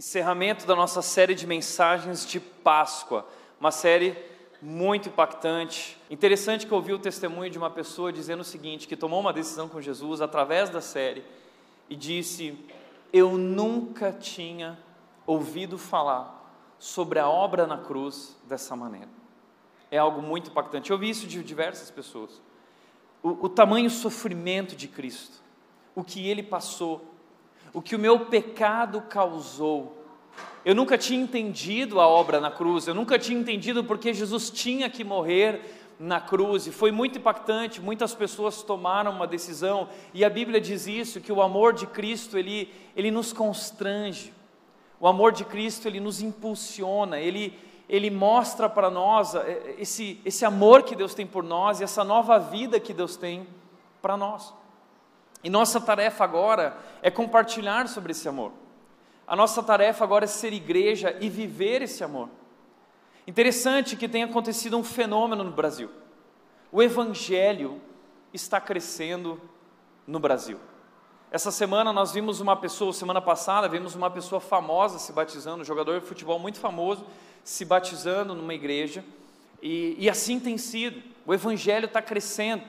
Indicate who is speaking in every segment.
Speaker 1: encerramento da nossa série de mensagens de Páscoa, uma série muito impactante. Interessante que eu ouvi o testemunho de uma pessoa dizendo o seguinte, que tomou uma decisão com Jesus através da série e disse: "Eu nunca tinha ouvido falar sobre a obra na cruz dessa maneira". É algo muito impactante. Eu ouvi isso de diversas pessoas. O, o tamanho sofrimento de Cristo, o que ele passou, o que o meu pecado causou. Eu nunca tinha entendido a obra na cruz, eu nunca tinha entendido porque Jesus tinha que morrer na cruz, e foi muito impactante. Muitas pessoas tomaram uma decisão, e a Bíblia diz isso: que o amor de Cristo ele, ele nos constrange, o amor de Cristo ele nos impulsiona, ele, ele mostra para nós eh, esse, esse amor que Deus tem por nós e essa nova vida que Deus tem para nós. E nossa tarefa agora é compartilhar sobre esse amor. A nossa tarefa agora é ser igreja e viver esse amor. Interessante que tenha acontecido um fenômeno no Brasil. O evangelho está crescendo no Brasil. Essa semana nós vimos uma pessoa, semana passada, vimos uma pessoa famosa se batizando, um jogador de futebol muito famoso, se batizando numa igreja, e, e assim tem sido. O evangelho está crescendo.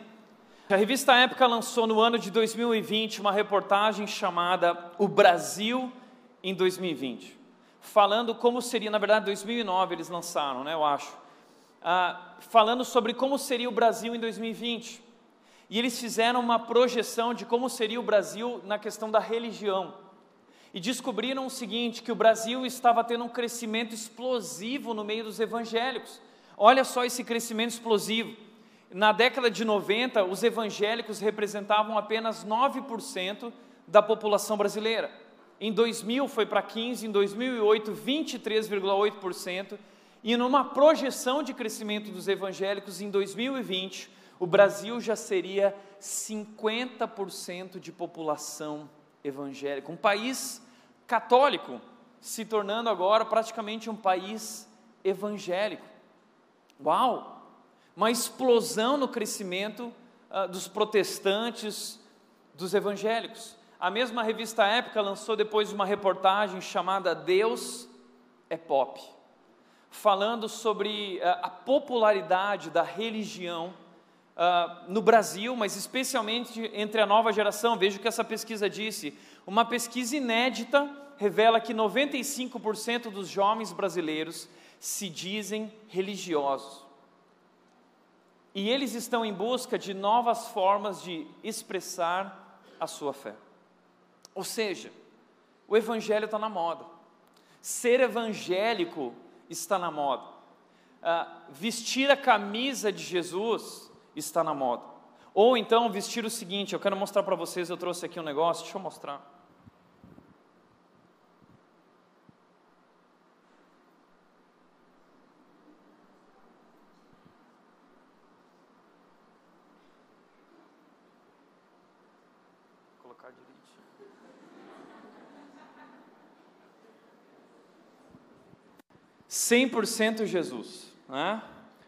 Speaker 1: A revista Época lançou no ano de 2020 uma reportagem chamada O Brasil em 2020, falando como seria, na verdade, 2009 eles lançaram, né, eu acho, ah, falando sobre como seria o Brasil em 2020. E eles fizeram uma projeção de como seria o Brasil na questão da religião. E descobriram o seguinte: que o Brasil estava tendo um crescimento explosivo no meio dos evangélicos. Olha só esse crescimento explosivo. Na década de 90, os evangélicos representavam apenas 9% da população brasileira. Em 2000 foi para 15, em 2008 23,8%, e numa projeção de crescimento dos evangélicos em 2020, o Brasil já seria 50% de população evangélica, um país católico se tornando agora praticamente um país evangélico. Uau! uma explosão no crescimento uh, dos protestantes, dos evangélicos. A mesma revista Época lançou depois uma reportagem chamada Deus é Pop, falando sobre uh, a popularidade da religião uh, no Brasil, mas especialmente entre a nova geração. Veja o que essa pesquisa disse. Uma pesquisa inédita revela que 95% dos jovens brasileiros se dizem religiosos. E eles estão em busca de novas formas de expressar a sua fé. Ou seja, o evangelho está na moda. Ser evangélico está na moda. Uh, vestir a camisa de Jesus está na moda. Ou então vestir o seguinte, eu quero mostrar para vocês, eu trouxe aqui um negócio, deixa eu mostrar. 100% Jesus. Né?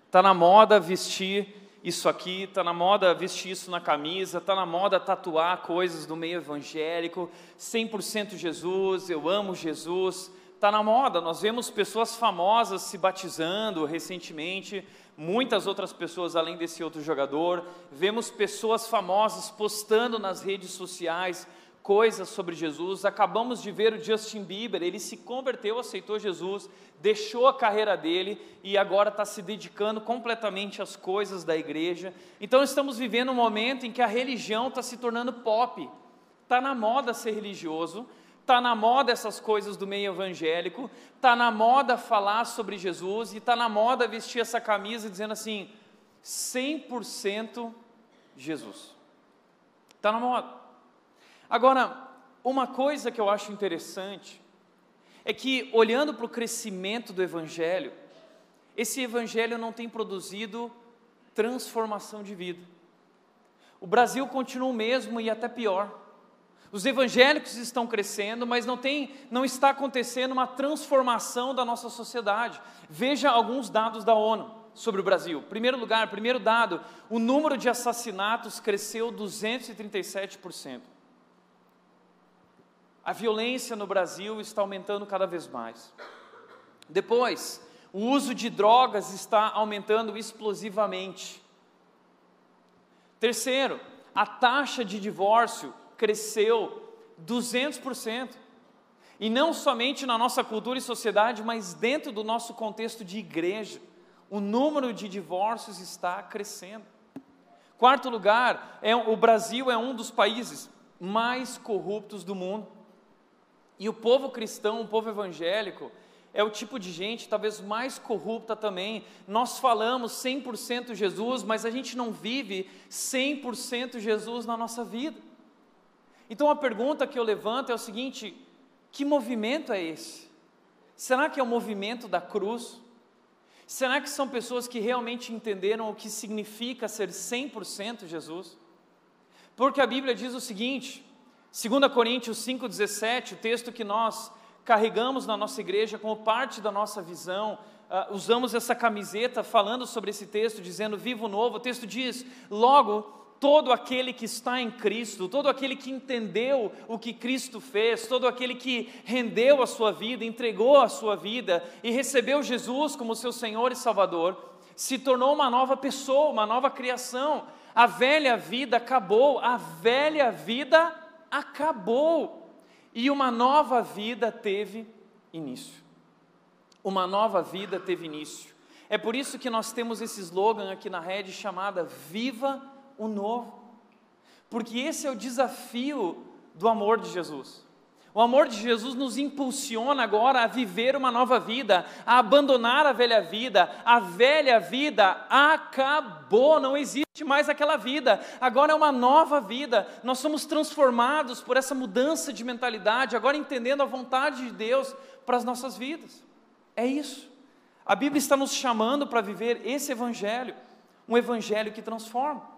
Speaker 1: Tá na moda vestir isso aqui, tá na moda vestir isso na camisa, tá na moda tatuar coisas do meio evangélico, 100% Jesus, eu amo Jesus. Tá na moda, nós vemos pessoas famosas se batizando recentemente, muitas outras pessoas além desse outro jogador. Vemos pessoas famosas postando nas redes sociais coisas sobre Jesus. Acabamos de ver o Justin Bieber, ele se converteu, aceitou Jesus, deixou a carreira dele e agora está se dedicando completamente às coisas da igreja. Então estamos vivendo um momento em que a religião está se tornando pop. Está na moda ser religioso, está na moda essas coisas do meio evangélico, está na moda falar sobre Jesus e está na moda vestir essa camisa dizendo assim: 100% Jesus. Está na moda. Agora, uma coisa que eu acho interessante é que, olhando para o crescimento do Evangelho, esse Evangelho não tem produzido transformação de vida. O Brasil continua o mesmo e até pior. Os evangélicos estão crescendo, mas não, tem, não está acontecendo uma transformação da nossa sociedade. Veja alguns dados da ONU sobre o Brasil. Primeiro lugar, primeiro dado, o número de assassinatos cresceu 237%. A violência no Brasil está aumentando cada vez mais. Depois, o uso de drogas está aumentando explosivamente. Terceiro, a taxa de divórcio cresceu 200%. E não somente na nossa cultura e sociedade, mas dentro do nosso contexto de igreja. O número de divórcios está crescendo. Quarto lugar, é, o Brasil é um dos países mais corruptos do mundo. E o povo cristão, o povo evangélico, é o tipo de gente talvez mais corrupta também. Nós falamos 100% Jesus, mas a gente não vive 100% Jesus na nossa vida. Então a pergunta que eu levanto é o seguinte: que movimento é esse? Será que é o movimento da cruz? Será que são pessoas que realmente entenderam o que significa ser 100% Jesus? Porque a Bíblia diz o seguinte, 2 Coríntios 5,17, o texto que nós carregamos na nossa igreja como parte da nossa visão, uh, usamos essa camiseta falando sobre esse texto, dizendo vivo novo. O texto diz: logo, todo aquele que está em Cristo, todo aquele que entendeu o que Cristo fez, todo aquele que rendeu a sua vida, entregou a sua vida e recebeu Jesus como seu Senhor e Salvador, se tornou uma nova pessoa, uma nova criação. A velha vida acabou, a velha vida acabou e uma nova vida teve início. Uma nova vida teve início. É por isso que nós temos esse slogan aqui na rede chamada Viva o Novo. Porque esse é o desafio do amor de Jesus. O amor de Jesus nos impulsiona agora a viver uma nova vida, a abandonar a velha vida. A velha vida acabou, não existe mais aquela vida. Agora é uma nova vida. Nós somos transformados por essa mudança de mentalidade, agora entendendo a vontade de Deus para as nossas vidas. É isso. A Bíblia está nos chamando para viver esse evangelho, um evangelho que transforma.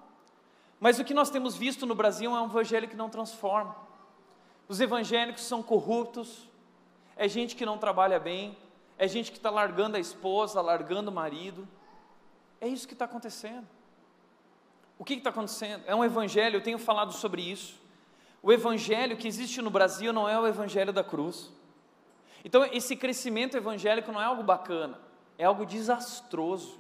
Speaker 1: Mas o que nós temos visto no Brasil é um evangelho que não transforma. Os evangélicos são corruptos, é gente que não trabalha bem, é gente que está largando a esposa, largando o marido. É isso que está acontecendo. O que está acontecendo? É um evangelho, eu tenho falado sobre isso. O evangelho que existe no Brasil não é o evangelho da cruz. Então, esse crescimento evangélico não é algo bacana, é algo desastroso.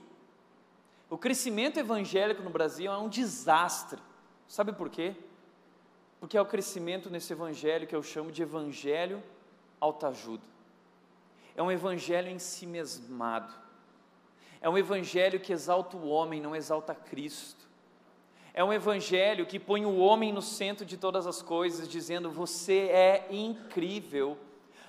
Speaker 1: O crescimento evangélico no Brasil é um desastre. Sabe por quê? porque é o crescimento nesse evangelho que eu chamo de evangelho autoajuda. É um evangelho em si mesmado. É um evangelho que exalta o homem, não exalta Cristo. É um evangelho que põe o homem no centro de todas as coisas, dizendo: Você é incrível,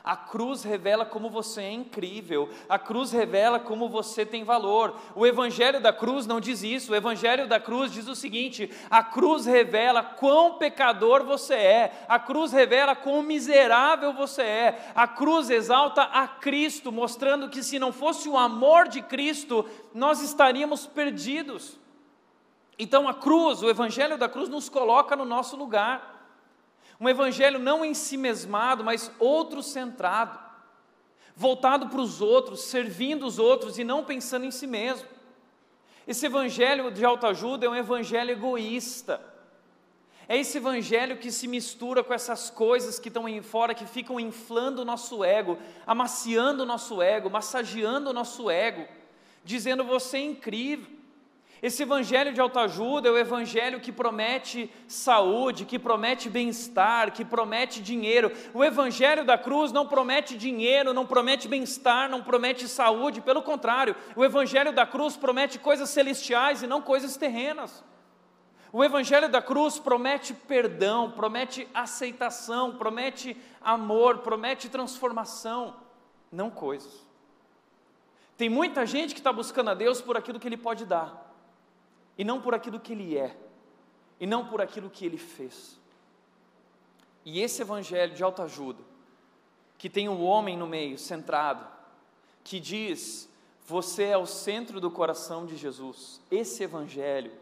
Speaker 1: a cruz revela como você é incrível, a cruz revela como você tem valor. O evangelho da cruz não diz isso, o evangelho da cruz diz o seguinte: a cruz revela quão pecador você é, a cruz revela quão miserável você é, a cruz exalta a Cristo, mostrando que se não fosse o amor de Cristo, nós estaríamos perdidos. Então a cruz, o evangelho da cruz nos coloca no nosso lugar. Um evangelho não em si mesmado, mas outro centrado, voltado para os outros, servindo os outros e não pensando em si mesmo. Esse evangelho de autoajuda é um evangelho egoísta. É esse evangelho que se mistura com essas coisas que estão aí fora, que ficam inflando o nosso ego, amaciando o nosso ego, massageando o nosso ego, dizendo você é incrível, esse evangelho de autoajuda é o evangelho que promete saúde, que promete bem-estar, que promete dinheiro. O evangelho da cruz não promete dinheiro, não promete bem-estar, não promete saúde, pelo contrário, o evangelho da cruz promete coisas celestiais e não coisas terrenas. O evangelho da cruz promete perdão, promete aceitação, promete amor, promete transformação, não coisas. Tem muita gente que está buscando a Deus por aquilo que Ele pode dar e não por aquilo que ele é, e não por aquilo que ele fez. E esse evangelho de autoajuda, que tem o um homem no meio, centrado, que diz: Você é o centro do coração de Jesus. Esse evangelho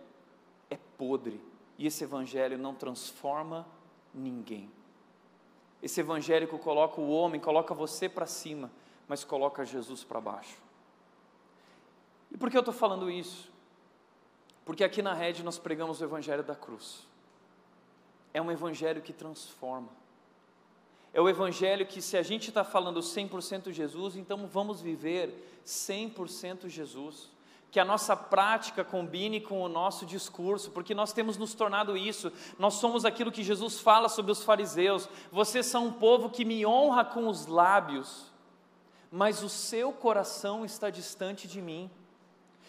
Speaker 1: é podre, e esse evangelho não transforma ninguém. Esse evangelho que coloca o homem, coloca você para cima, mas coloca Jesus para baixo. E por que eu estou falando isso? Porque aqui na rede nós pregamos o Evangelho da cruz. É um Evangelho que transforma. É o evangelho que, se a gente está falando 100% Jesus, então vamos viver 100% Jesus. Que a nossa prática combine com o nosso discurso, porque nós temos nos tornado isso. Nós somos aquilo que Jesus fala sobre os fariseus. Vocês são um povo que me honra com os lábios, mas o seu coração está distante de mim.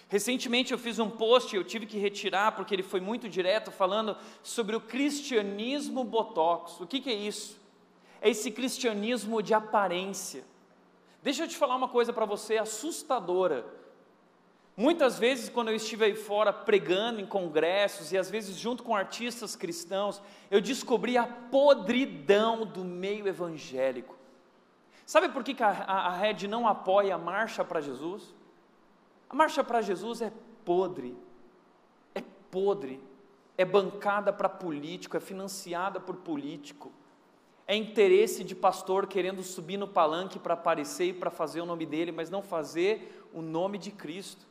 Speaker 1: Recentemente eu fiz um post, eu tive que retirar porque ele foi muito direto, falando sobre o cristianismo botox. O que, que é isso? É esse cristianismo de aparência. Deixa eu te falar uma coisa para você assustadora. Muitas vezes, quando eu estive aí fora pregando em congressos e às vezes junto com artistas cristãos, eu descobri a podridão do meio evangélico. Sabe por que a, a, a Red não apoia a marcha para Jesus? A marcha para Jesus é podre, é podre, é bancada para político, é financiada por político, é interesse de pastor querendo subir no palanque para aparecer e para fazer o nome dele, mas não fazer o nome de Cristo.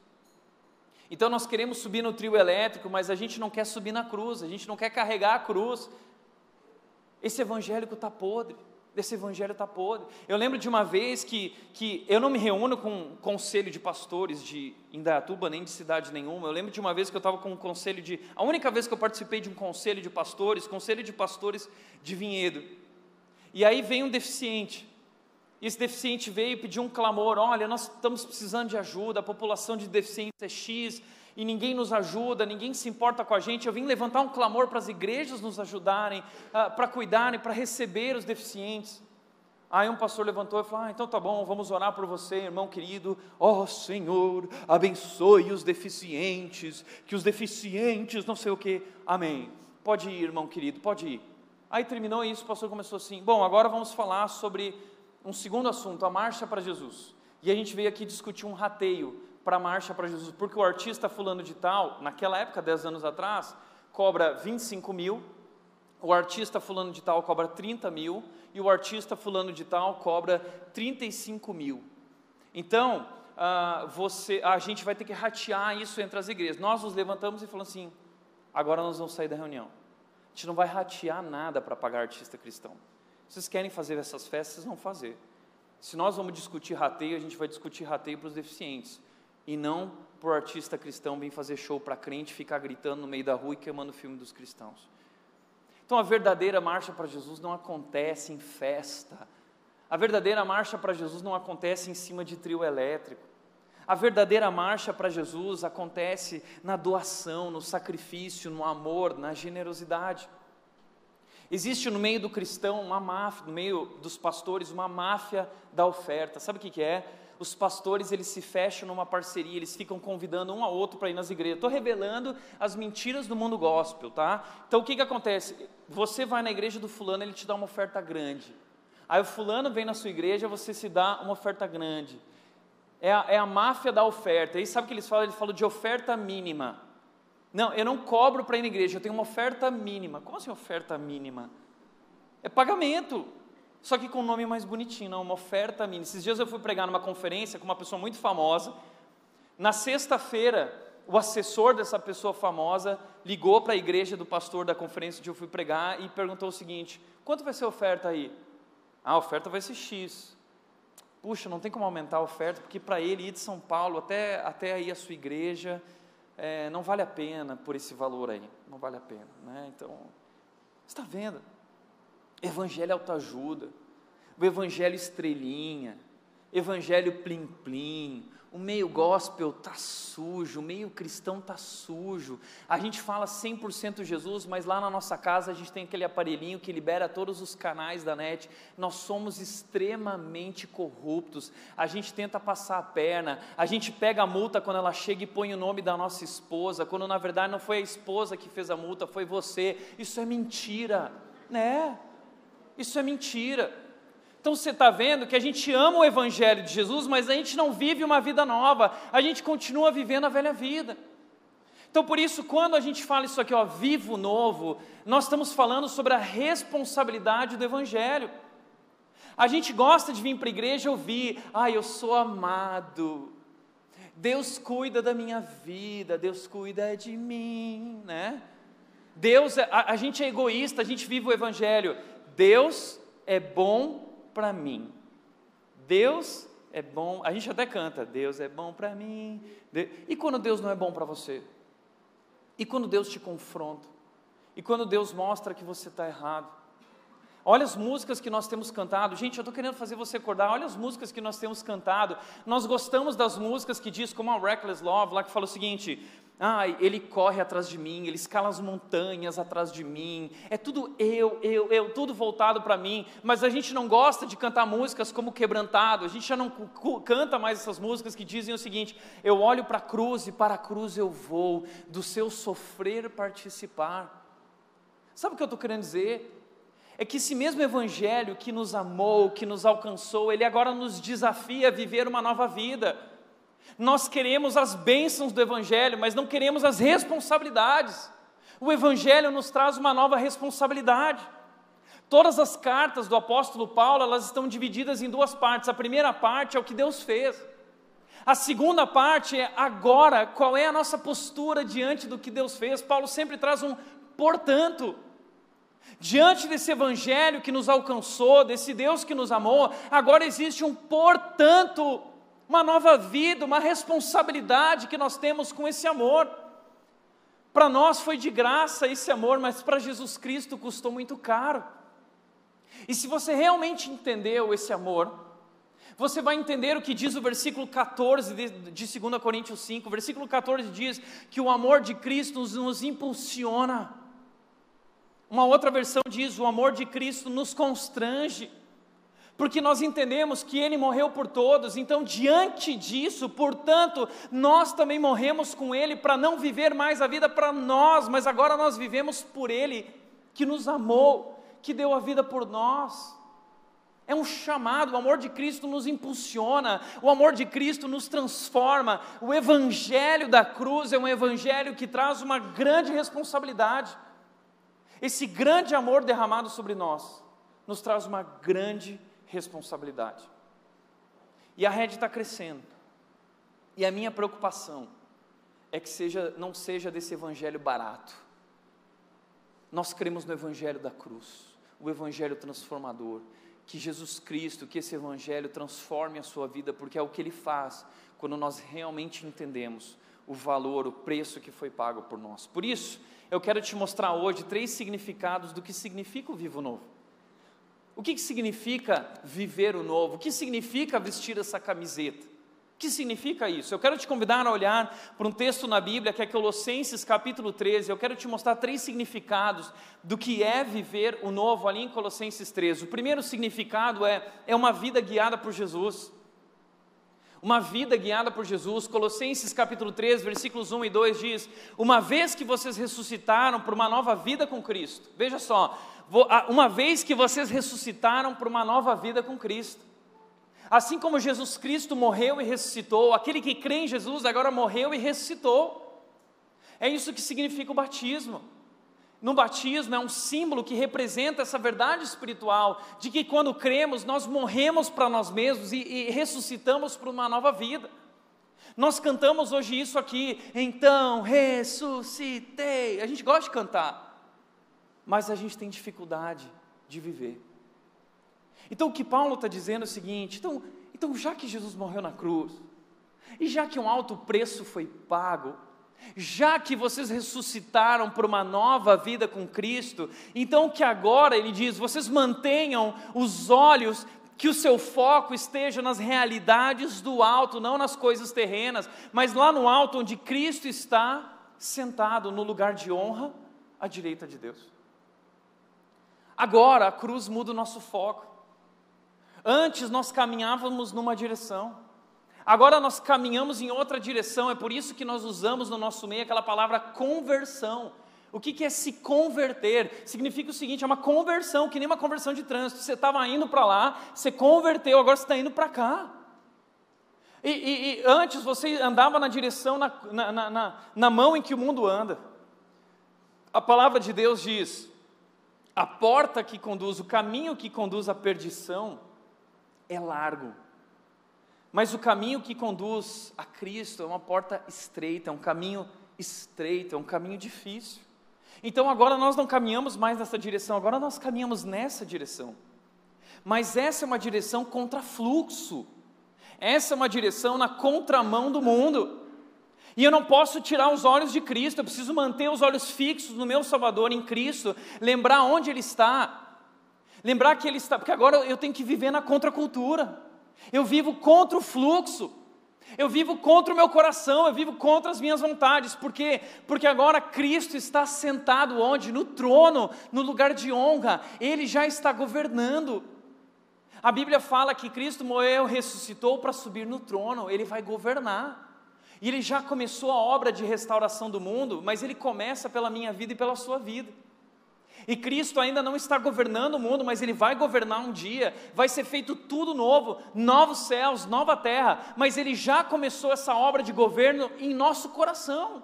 Speaker 1: Então nós queremos subir no trio elétrico, mas a gente não quer subir na cruz, a gente não quer carregar a cruz. Esse evangélico está podre desse evangelho está podre. Eu lembro de uma vez que, que eu não me reúno com um conselho de pastores de Indaiatuba, nem de cidade nenhuma. Eu lembro de uma vez que eu estava com um conselho de. A única vez que eu participei de um conselho de pastores, conselho de pastores de vinhedo. E aí veio um deficiente. E esse deficiente veio e pediu um clamor: olha, nós estamos precisando de ajuda, a população de deficientes é X, e ninguém nos ajuda, ninguém se importa com a gente. Eu vim levantar um clamor para as igrejas nos ajudarem, uh, para cuidarem, para receber os deficientes. Aí um pastor levantou e falou: ah, então tá bom, vamos orar por você, irmão querido. Ó oh, Senhor, abençoe os deficientes, que os deficientes, não sei o que. Amém. Pode ir, irmão querido, pode ir. Aí terminou isso, o pastor começou assim: bom, agora vamos falar sobre um segundo assunto, a marcha para Jesus. E a gente veio aqui discutir um rateio para a marcha para Jesus, porque o artista fulano de tal, naquela época, 10 anos atrás, cobra 25 mil, o artista fulano de tal cobra 30 mil, e o artista fulano de tal cobra 35 mil. Então, uh, você, a gente vai ter que ratear isso entre as igrejas. Nós nos levantamos e falamos assim, agora nós vamos sair da reunião. A gente não vai ratear nada para pagar artista cristão. Vocês querem fazer essas festas, vão fazer. Se nós vamos discutir rateio, a gente vai discutir rateio para os deficientes e não por artista cristão vir fazer show para crente, ficar gritando no meio da rua e queimando o filme dos cristãos. Então a verdadeira marcha para Jesus não acontece em festa. A verdadeira marcha para Jesus não acontece em cima de trio elétrico. A verdadeira marcha para Jesus acontece na doação, no sacrifício, no amor, na generosidade. Existe no meio do cristão uma máfia, no meio dos pastores, uma máfia da oferta. Sabe o que, que é? Os pastores eles se fecham numa parceria, eles ficam convidando um ao outro para ir nas igrejas. Estou revelando as mentiras do mundo gospel, tá? Então o que, que acontece? Você vai na igreja do fulano, ele te dá uma oferta grande. Aí o fulano vem na sua igreja, você se dá uma oferta grande. É a, é a máfia da oferta. Aí sabe o que eles falam? Eles falam de oferta mínima. Não, eu não cobro para ir na igreja, eu tenho uma oferta mínima. Como assim oferta mínima? É pagamento só que com um nome mais bonitinho, não, uma oferta mínima. Esses dias eu fui pregar numa conferência com uma pessoa muito famosa. Na sexta-feira, o assessor dessa pessoa famosa ligou para a igreja do pastor da conferência onde eu fui pregar e perguntou o seguinte: quanto vai ser a oferta aí? Ah, a oferta vai ser X. Puxa, não tem como aumentar a oferta, porque para ele ir de São Paulo até, até aí a sua igreja, é, não vale a pena por esse valor aí, não vale a pena. Né? Então, você está vendo? Evangelho autoajuda, o evangelho estrelinha, evangelho plim-plim, o meio gospel tá sujo, o meio cristão tá sujo. A gente fala 100% Jesus, mas lá na nossa casa a gente tem aquele aparelhinho que libera todos os canais da net. Nós somos extremamente corruptos. A gente tenta passar a perna, a gente pega a multa quando ela chega e põe o nome da nossa esposa, quando na verdade não foi a esposa que fez a multa, foi você. Isso é mentira, né? Isso é mentira. Então você está vendo que a gente ama o Evangelho de Jesus, mas a gente não vive uma vida nova, a gente continua vivendo a velha vida. Então por isso, quando a gente fala isso aqui, ó, vivo novo, nós estamos falando sobre a responsabilidade do Evangelho. A gente gosta de vir para a igreja ouvir, ah, eu sou amado, Deus cuida da minha vida, Deus cuida de mim, né? Deus, a, a gente é egoísta, a gente vive o Evangelho. Deus é bom para mim. Deus é bom, a gente até canta, Deus é bom para mim. E quando Deus não é bom para você? E quando Deus te confronta? E quando Deus mostra que você está errado? Olha as músicas que nós temos cantado. Gente, eu estou querendo fazer você acordar. Olha as músicas que nós temos cantado. Nós gostamos das músicas que diz, como a Reckless Love, lá que fala o seguinte: ah, ele corre atrás de mim, ele escala as montanhas atrás de mim. É tudo eu, eu, eu, tudo voltado para mim. Mas a gente não gosta de cantar músicas como Quebrantado. A gente já não canta mais essas músicas que dizem o seguinte: eu olho para a cruz e para a cruz eu vou, do seu sofrer participar. Sabe o que eu estou querendo dizer? É que esse mesmo Evangelho que nos amou, que nos alcançou, ele agora nos desafia a viver uma nova vida. Nós queremos as bênçãos do Evangelho, mas não queremos as responsabilidades. O Evangelho nos traz uma nova responsabilidade. Todas as cartas do apóstolo Paulo, elas estão divididas em duas partes. A primeira parte é o que Deus fez. A segunda parte é agora, qual é a nossa postura diante do que Deus fez. Paulo sempre traz um portanto. Diante desse evangelho que nos alcançou, desse Deus que nos amou, agora existe um portanto, uma nova vida, uma responsabilidade que nós temos com esse amor. Para nós foi de graça esse amor, mas para Jesus Cristo custou muito caro. E se você realmente entendeu esse amor, você vai entender o que diz o versículo 14 de, de 2 Coríntios 5. O versículo 14 diz que o amor de Cristo nos, nos impulsiona uma outra versão diz: o amor de Cristo nos constrange, porque nós entendemos que Ele morreu por todos, então, diante disso, portanto, nós também morremos com Ele para não viver mais a vida para nós, mas agora nós vivemos por Ele, que nos amou, que deu a vida por nós. É um chamado, o amor de Cristo nos impulsiona, o amor de Cristo nos transforma. O Evangelho da cruz é um Evangelho que traz uma grande responsabilidade. Esse grande amor derramado sobre nós nos traz uma grande responsabilidade. E a rede está crescendo. E a minha preocupação é que seja, não seja desse evangelho barato. Nós cremos no evangelho da cruz, o evangelho transformador, que Jesus Cristo, que esse evangelho transforme a sua vida, porque é o que ele faz quando nós realmente entendemos o valor, o preço que foi pago por nós. Por isso, eu quero te mostrar hoje três significados do que significa o vivo novo. O que, que significa viver o novo? O que significa vestir essa camiseta? O que significa isso? Eu quero te convidar a olhar para um texto na Bíblia que é Colossenses capítulo 13. Eu quero te mostrar três significados do que é viver o novo ali em Colossenses 13. O primeiro significado é, é uma vida guiada por Jesus uma vida guiada por Jesus. Colossenses capítulo 3, versículos 1 e 2 diz: Uma vez que vocês ressuscitaram para uma nova vida com Cristo, veja só, uma vez que vocês ressuscitaram para uma nova vida com Cristo. Assim como Jesus Cristo morreu e ressuscitou, aquele que crê em Jesus agora morreu e ressuscitou. É isso que significa o batismo no batismo é um símbolo que representa essa verdade espiritual, de que quando cremos, nós morremos para nós mesmos e, e ressuscitamos para uma nova vida. Nós cantamos hoje isso aqui, então ressuscitei. A gente gosta de cantar, mas a gente tem dificuldade de viver. Então o que Paulo está dizendo é o seguinte: então, então, já que Jesus morreu na cruz, e já que um alto preço foi pago, já que vocês ressuscitaram para uma nova vida com Cristo, então que agora, ele diz, vocês mantenham os olhos, que o seu foco esteja nas realidades do alto, não nas coisas terrenas, mas lá no alto onde Cristo está sentado no lugar de honra à direita de Deus. Agora a cruz muda o nosso foco. Antes nós caminhávamos numa direção, Agora nós caminhamos em outra direção, é por isso que nós usamos no nosso meio aquela palavra conversão. O que, é se converter? Significa o seguinte: é uma conversão, que nem uma conversão de trânsito. Você estava indo para lá, você converteu, agora você está indo para cá. E, e, e, antes você andava na direção, na, na, na, na mão em que o mundo anda. A palavra de Deus diz: a porta que conduz, o caminho que conduz à perdição é largo mas o caminho que conduz a Cristo é uma porta estreita, é um caminho estreito, é um caminho difícil. Então agora nós não caminhamos mais nessa direção, agora nós caminhamos nessa direção. Mas essa é uma direção contra fluxo. Essa é uma direção na contramão do mundo. E eu não posso tirar os olhos de Cristo, eu preciso manter os olhos fixos no meu Salvador, em Cristo, lembrar onde Ele está, lembrar que Ele está, porque agora eu tenho que viver na contracultura, eu vivo contra o fluxo, eu vivo contra o meu coração, eu vivo contra as minhas vontades, por quê? Porque agora Cristo está sentado onde? No trono, no lugar de honra, Ele já está governando. A Bíblia fala que Cristo morreu, ressuscitou para subir no trono, ele vai governar. E ele já começou a obra de restauração do mundo, mas ele começa pela minha vida e pela sua vida. E Cristo ainda não está governando o mundo, mas Ele vai governar um dia, vai ser feito tudo novo, novos céus, nova terra, mas Ele já começou essa obra de governo em nosso coração.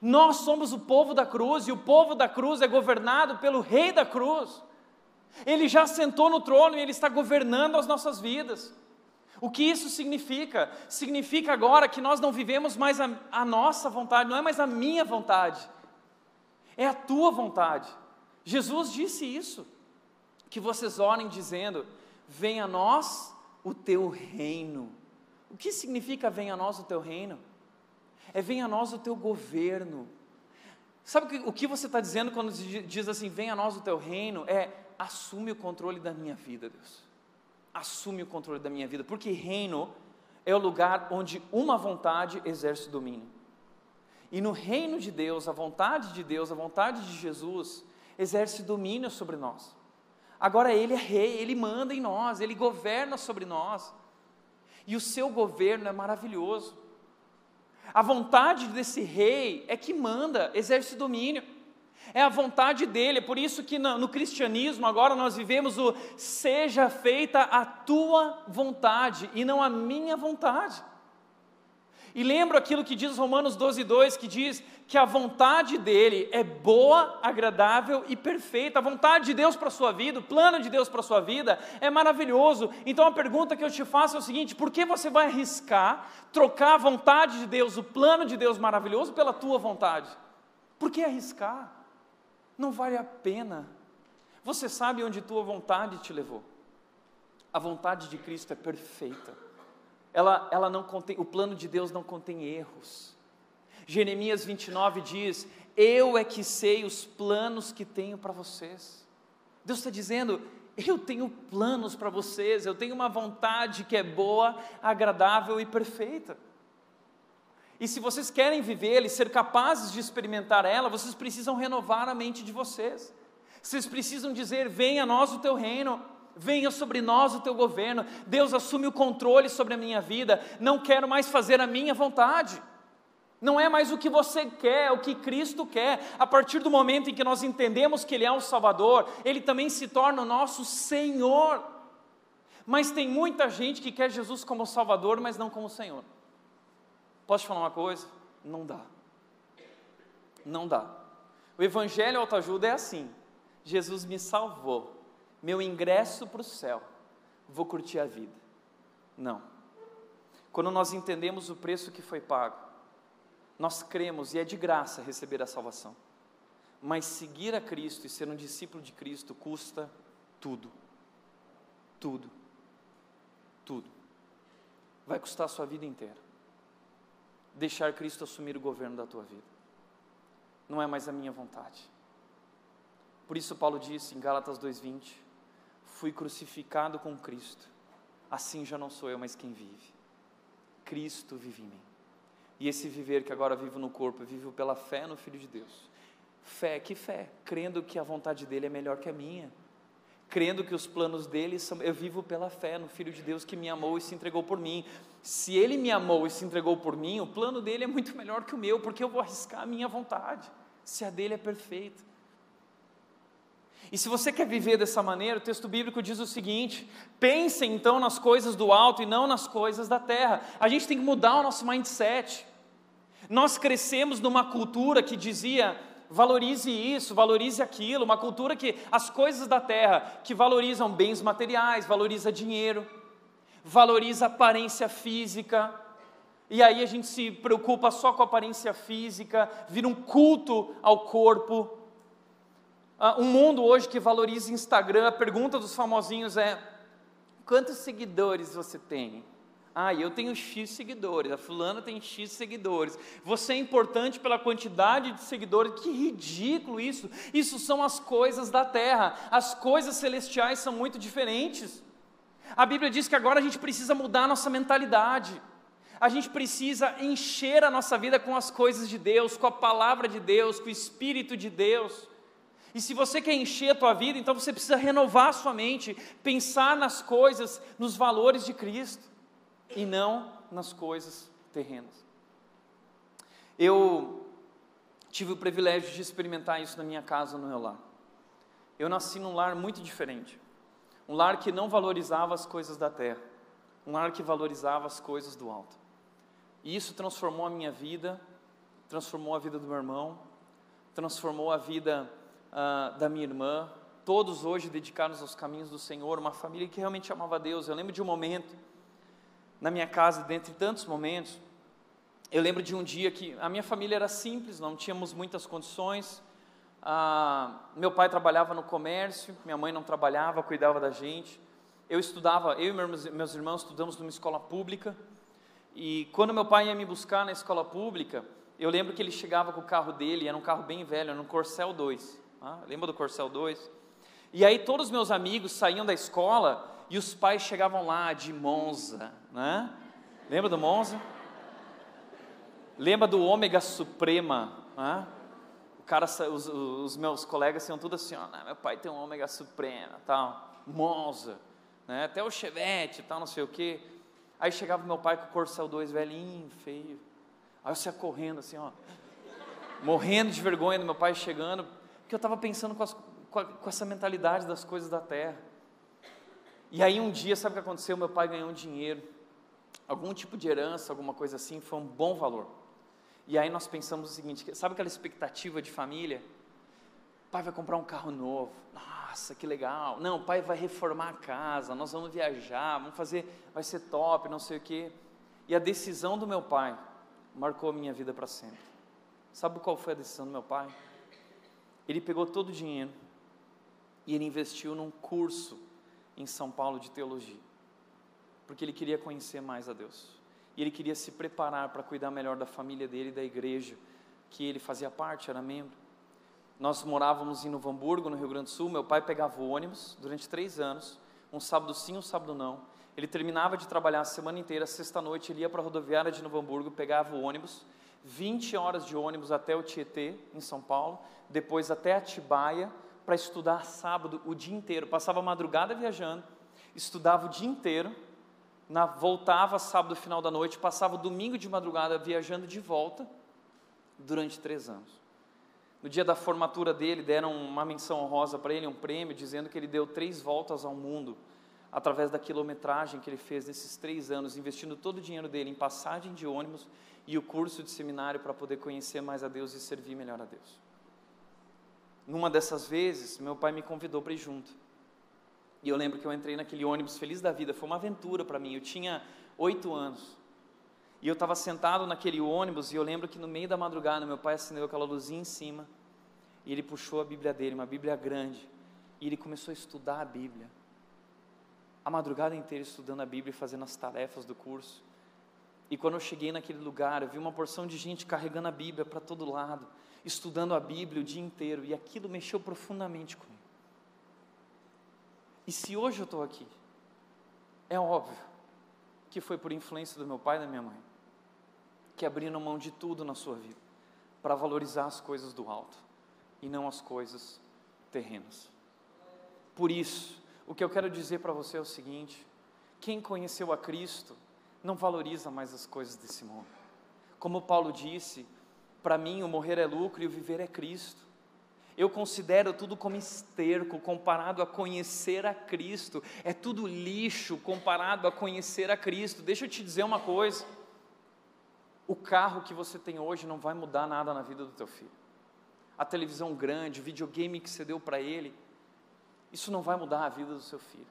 Speaker 1: Nós somos o povo da cruz, e o povo da cruz é governado pelo Rei da cruz. Ele já sentou no trono e ele está governando as nossas vidas. O que isso significa? Significa agora que nós não vivemos mais a, a, nossa vontade, não é mais a minha vontade, é a tua vontade. Jesus disse isso, que vocês orem dizendo: Venha a nós o teu reino. O que significa venha a nós o teu reino? É venha a nós o teu governo. Sabe o que você está dizendo quando diz assim, venha a nós o teu reino? É assume o controle da minha vida, Deus. Assume o controle da minha vida, porque reino é o lugar onde uma vontade exerce domínio. E no reino de Deus, a vontade de Deus, a vontade de Jesus, exerce domínio sobre nós. Agora Ele é rei, Ele manda em nós, Ele governa sobre nós. E o seu governo é maravilhoso. A vontade desse rei é que manda, exerce domínio é a vontade dele, é por isso que no, no, cristianismo agora nós vivemos o seja feita a tua vontade e não a minha vontade. E lembro aquilo que diz Romanos 12, 2, que diz que a vontade dele é boa, agradável e perfeita. A vontade de Deus para a sua vida, o plano de Deus para a sua vida é maravilhoso. Então a pergunta que eu te faço é o seguinte: por que você vai arriscar trocar a vontade de Deus, o plano de Deus maravilhoso, pela tua vontade? Por que arriscar? não vale a pena. Você sabe onde tua vontade te levou. A vontade de Cristo é perfeita. Ela, ela não contém, o plano de Deus não contém erros. Jeremias 29 diz: Eu é que sei os planos que tenho para vocês. Deus está dizendo: Eu tenho planos para vocês, eu tenho uma vontade que é boa, agradável e perfeita. E se vocês querem vivê-la e ser capazes de experimentar ela, vocês precisam renovar a mente de vocês. Vocês precisam dizer: venha a nós o teu reino, venha sobre nós o teu governo. Deus assume o controle sobre a minha vida. Não quero mais fazer a minha vontade. Não é mais o que você quer, é o que Cristo quer. A partir do momento em que nós entendemos que Ele é o Salvador, Ele também se torna o nosso Senhor. Mas tem muita gente que quer Jesus como Salvador, mas não como Senhor. Posso te falar uma coisa? Não dá. Não dá. O Evangelho autoajuda é assim: Jesus me salvou, meu ingresso para o céu, vou curtir a vida. Não. Quando nós entendemos o preço que foi pago, nós cremos e é de graça receber a salvação. Mas seguir a Cristo e ser um discípulo de Cristo custa tudo. Tudo. Tudo. Vai custar a sua vida inteira deixar Cristo assumir o governo da tua vida. Não é mais a minha vontade. Por isso Paulo disse em Gálatas 2:20: Fui crucificado com Cristo. Assim já não sou eu, mas quem vive. Cristo vive em mim. E esse viver que agora vivo no corpo, vivo pela fé no Filho de Deus. Fé, que fé? Crendo que a vontade dele é melhor que a minha crendo que os planos dele são. Eu vivo pela fé no Filho de Deus que me amou e se entregou por mim. Se ele me amou e se entregou por mim, o plano dele é muito melhor que o meu, porque eu vou arriscar a minha vontade, se a dele é perfeita. E se você quer viver dessa maneira, o texto bíblico diz o seguinte: pense então nas coisas do alto e não nas coisas da terra. A gente tem que mudar o nosso mindset. Nós crescemos numa cultura que dizia valorize isso, valorize aquilo, uma cultura que as coisas da terra, que valorizam bens materiais, valoriza dinheiro, valoriza aparência física, e aí a gente se preocupa só com a aparência física, vira um culto ao corpo. Uh, um mundo hoje que valoriza Instagram, a pergunta dos famosinhos é: Quantos seguidores você tem? Ah, eu tenho X seguidores, a fulana tem X seguidores. Você é importante pela quantidade de seguidores. Que ridículo isso! Isso são as coisas da terra. As coisas celestiais são muito diferentes. A Bíblia diz que agora a gente precisa mudar a nossa mentalidade. A gente precisa encher a nossa vida com as coisas de Deus, com a palavra de Deus, com o Espírito de Deus. E se você quer encher a tua vida, então você precisa renovar a sua mente, pensar nas coisas, nos valores de Cristo e não nas coisas terrenas. Eu tive o privilégio de experimentar isso na minha casa, no meu lar. Eu nasci num lar muito diferente. Um lar que não valorizava as coisas da terra. Um lar que valorizava as coisas do alto. E isso transformou a minha vida, transformou a vida do meu irmão, transformou a vida uh, da minha irmã. Todos hoje dedicados aos caminhos do Senhor, uma família que realmente amava a Deus. Eu lembro de um momento na minha casa, dentre tantos momentos, eu lembro de um dia que a minha família era simples, não tínhamos muitas condições. Ah, meu pai trabalhava no comércio, minha mãe não trabalhava, cuidava da gente. Eu estudava, eu e meus, meus irmãos estudamos numa escola pública. E quando meu pai ia me buscar na escola pública, eu lembro que ele chegava com o carro dele, era um carro bem velho, era um Corcel 2. Ah, lembra do Corcel 2? E aí todos os meus amigos saíam da escola e os pais chegavam lá de Monza, né? Lembra do Monza? Lembra do Ômega Suprema, né? O cara, os, os meus colegas iam tudo assim, ó, meu pai tem um Ômega Suprema, tal, Monza, né? Até o Chevette, tal, não sei o quê. Aí chegava meu pai com o Corcel 2 velhinho, feio. Aí eu saia correndo assim, ó, morrendo de vergonha do meu pai chegando, porque eu estava pensando com, as, com, a, com essa mentalidade das coisas da terra. E aí um dia, sabe o que aconteceu? Meu pai ganhou um dinheiro, algum tipo de herança, alguma coisa assim, foi um bom valor. E aí nós pensamos o seguinte, sabe aquela expectativa de família? Pai vai comprar um carro novo. Nossa, que legal. Não, pai vai reformar a casa, nós vamos viajar, vamos fazer, vai ser top, não sei o quê. E a decisão do meu pai marcou a minha vida para sempre. Sabe qual foi a decisão do meu pai? Ele pegou todo o dinheiro e ele investiu num curso em São Paulo de teologia, porque ele queria conhecer mais a Deus. E ele queria se preparar para cuidar melhor da família dele e da igreja que ele fazia parte, era membro. Nós morávamos em Novo Hamburgo, no Rio Grande do Sul. Meu pai pegava o ônibus durante três anos, um sábado sim, um sábado não. Ele terminava de trabalhar a semana inteira, sexta-noite ele ia para a rodoviária de Novo Hamburgo, pegava o ônibus, 20 horas de ônibus até o Tietê, em São Paulo, depois até Atibaia, para estudar sábado o dia inteiro. Passava a madrugada viajando, estudava o dia inteiro, na, voltava sábado final da noite, passava o domingo de madrugada viajando de volta durante três anos. No dia da formatura dele, deram uma menção honrosa para ele, um prêmio, dizendo que ele deu três voltas ao mundo através da quilometragem que ele fez nesses três anos, investindo todo o dinheiro dele em passagem de ônibus e o curso de seminário para poder conhecer mais a Deus e servir melhor a Deus. Numa dessas vezes, meu pai me convidou para ir junto. E eu lembro que eu entrei naquele ônibus feliz da vida, foi uma aventura para mim. Eu tinha oito anos. E eu estava sentado naquele ônibus e eu lembro que no meio da madrugada meu pai acendeu aquela luzinha em cima e ele puxou a Bíblia dele, uma Bíblia grande, e ele começou a estudar a Bíblia. A madrugada inteira estudando a Bíblia e fazendo as tarefas do curso. E quando eu cheguei naquele lugar, eu vi uma porção de gente carregando a Bíblia para todo lado estudando a Bíblia o dia inteiro, e aquilo mexeu profundamente comigo. E se hoje eu estou aqui, é óbvio que foi por influência do meu pai e da minha mãe, que abriram mão de tudo na sua vida, para valorizar as coisas do alto e não as coisas terrenas. Por isso, o que eu quero dizer para você é o seguinte: quem conheceu a Cristo não valoriza mais as coisas desse mundo. Como Paulo disse, para mim, o morrer é lucro e o viver é Cristo. Eu considero tudo como esterco comparado a conhecer a Cristo. É tudo lixo comparado a conhecer a Cristo. Deixa eu te dizer uma coisa. O carro que você tem hoje não vai mudar nada na vida do teu filho. A televisão grande, o videogame que você deu para ele, isso não vai mudar a vida do seu filho.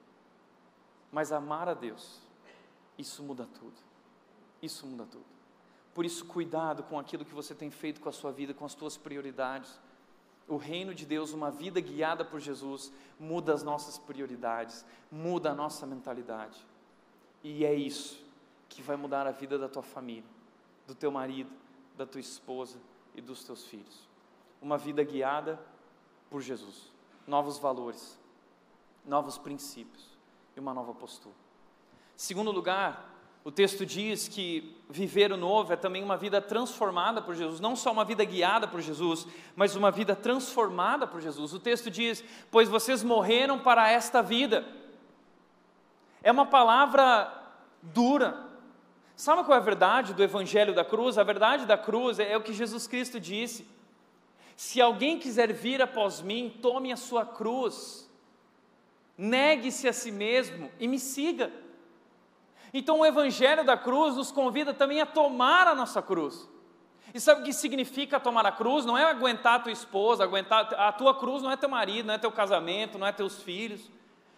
Speaker 1: Mas amar a Deus, isso muda tudo. Isso muda tudo. Por isso, cuidado com aquilo que você tem feito com a sua vida, com as suas prioridades. o reino de Deus, uma vida guiada por Jesus, muda as nossas prioridades, muda a nossa mentalidade. E é isso que vai mudar a vida da tua família, do teu marido, da tua esposa e dos teus filhos. Uma vida guiada por Jesus, novos valores, novos princípios e uma nova postura. Segundo lugar, o texto diz que viver o novo é também uma vida transformada por Jesus, não só uma vida guiada por Jesus, mas uma vida transformada por Jesus. O texto diz: Pois vocês morreram para esta vida. É uma palavra dura. Sabe qual é a verdade do Evangelho da cruz? A verdade da cruz é o que Jesus Cristo disse: Se alguém quiser vir após mim, tome a sua cruz, negue-se a si mesmo e me siga. Então o Evangelho da cruz nos convida também a tomar a nossa cruz. E sabe o que significa tomar a cruz? Não é aguentar a tua esposa, aguentar a tua cruz não é teu marido, não é teu casamento, não é teus filhos.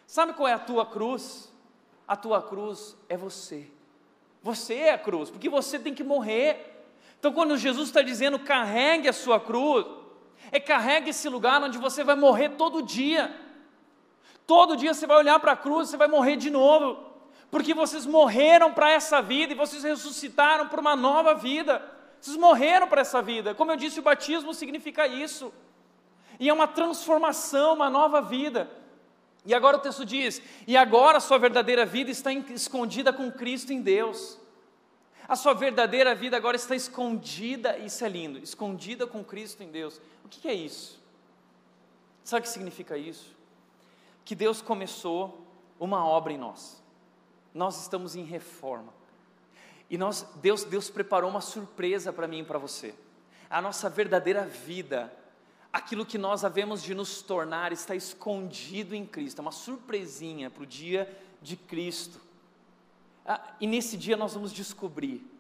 Speaker 1: Sabe qual é a tua cruz? A tua cruz é você. Você é a cruz, porque você tem que morrer. Então, quando Jesus está dizendo carregue a sua cruz, é carregue esse lugar onde você vai morrer todo dia. Todo dia você vai olhar para a cruz, você vai morrer de novo porque vocês morreram para essa vida e vocês ressuscitaram para uma nova vida. Vocês morreram para essa vida. Como eu disse, o batismo significa isso. E é uma transformação, uma nova vida. E agora o texto diz: e agora a sua verdadeira vida está escondida com Cristo em Deus. A sua verdadeira vida agora está escondida, isso é lindo, escondida com Cristo em Deus. O que é isso? Sabe o que significa isso? Que Deus começou uma obra em nós nós estamos em reforma. E nós, Deus, Deus preparou uma surpresa para mim e para você. A nossa verdadeira vida, aquilo que nós havemos de nos tornar, está escondido em Cristo. É uma surpresinha para o dia de Cristo. Ah, e nesse dia nós vamos descobrir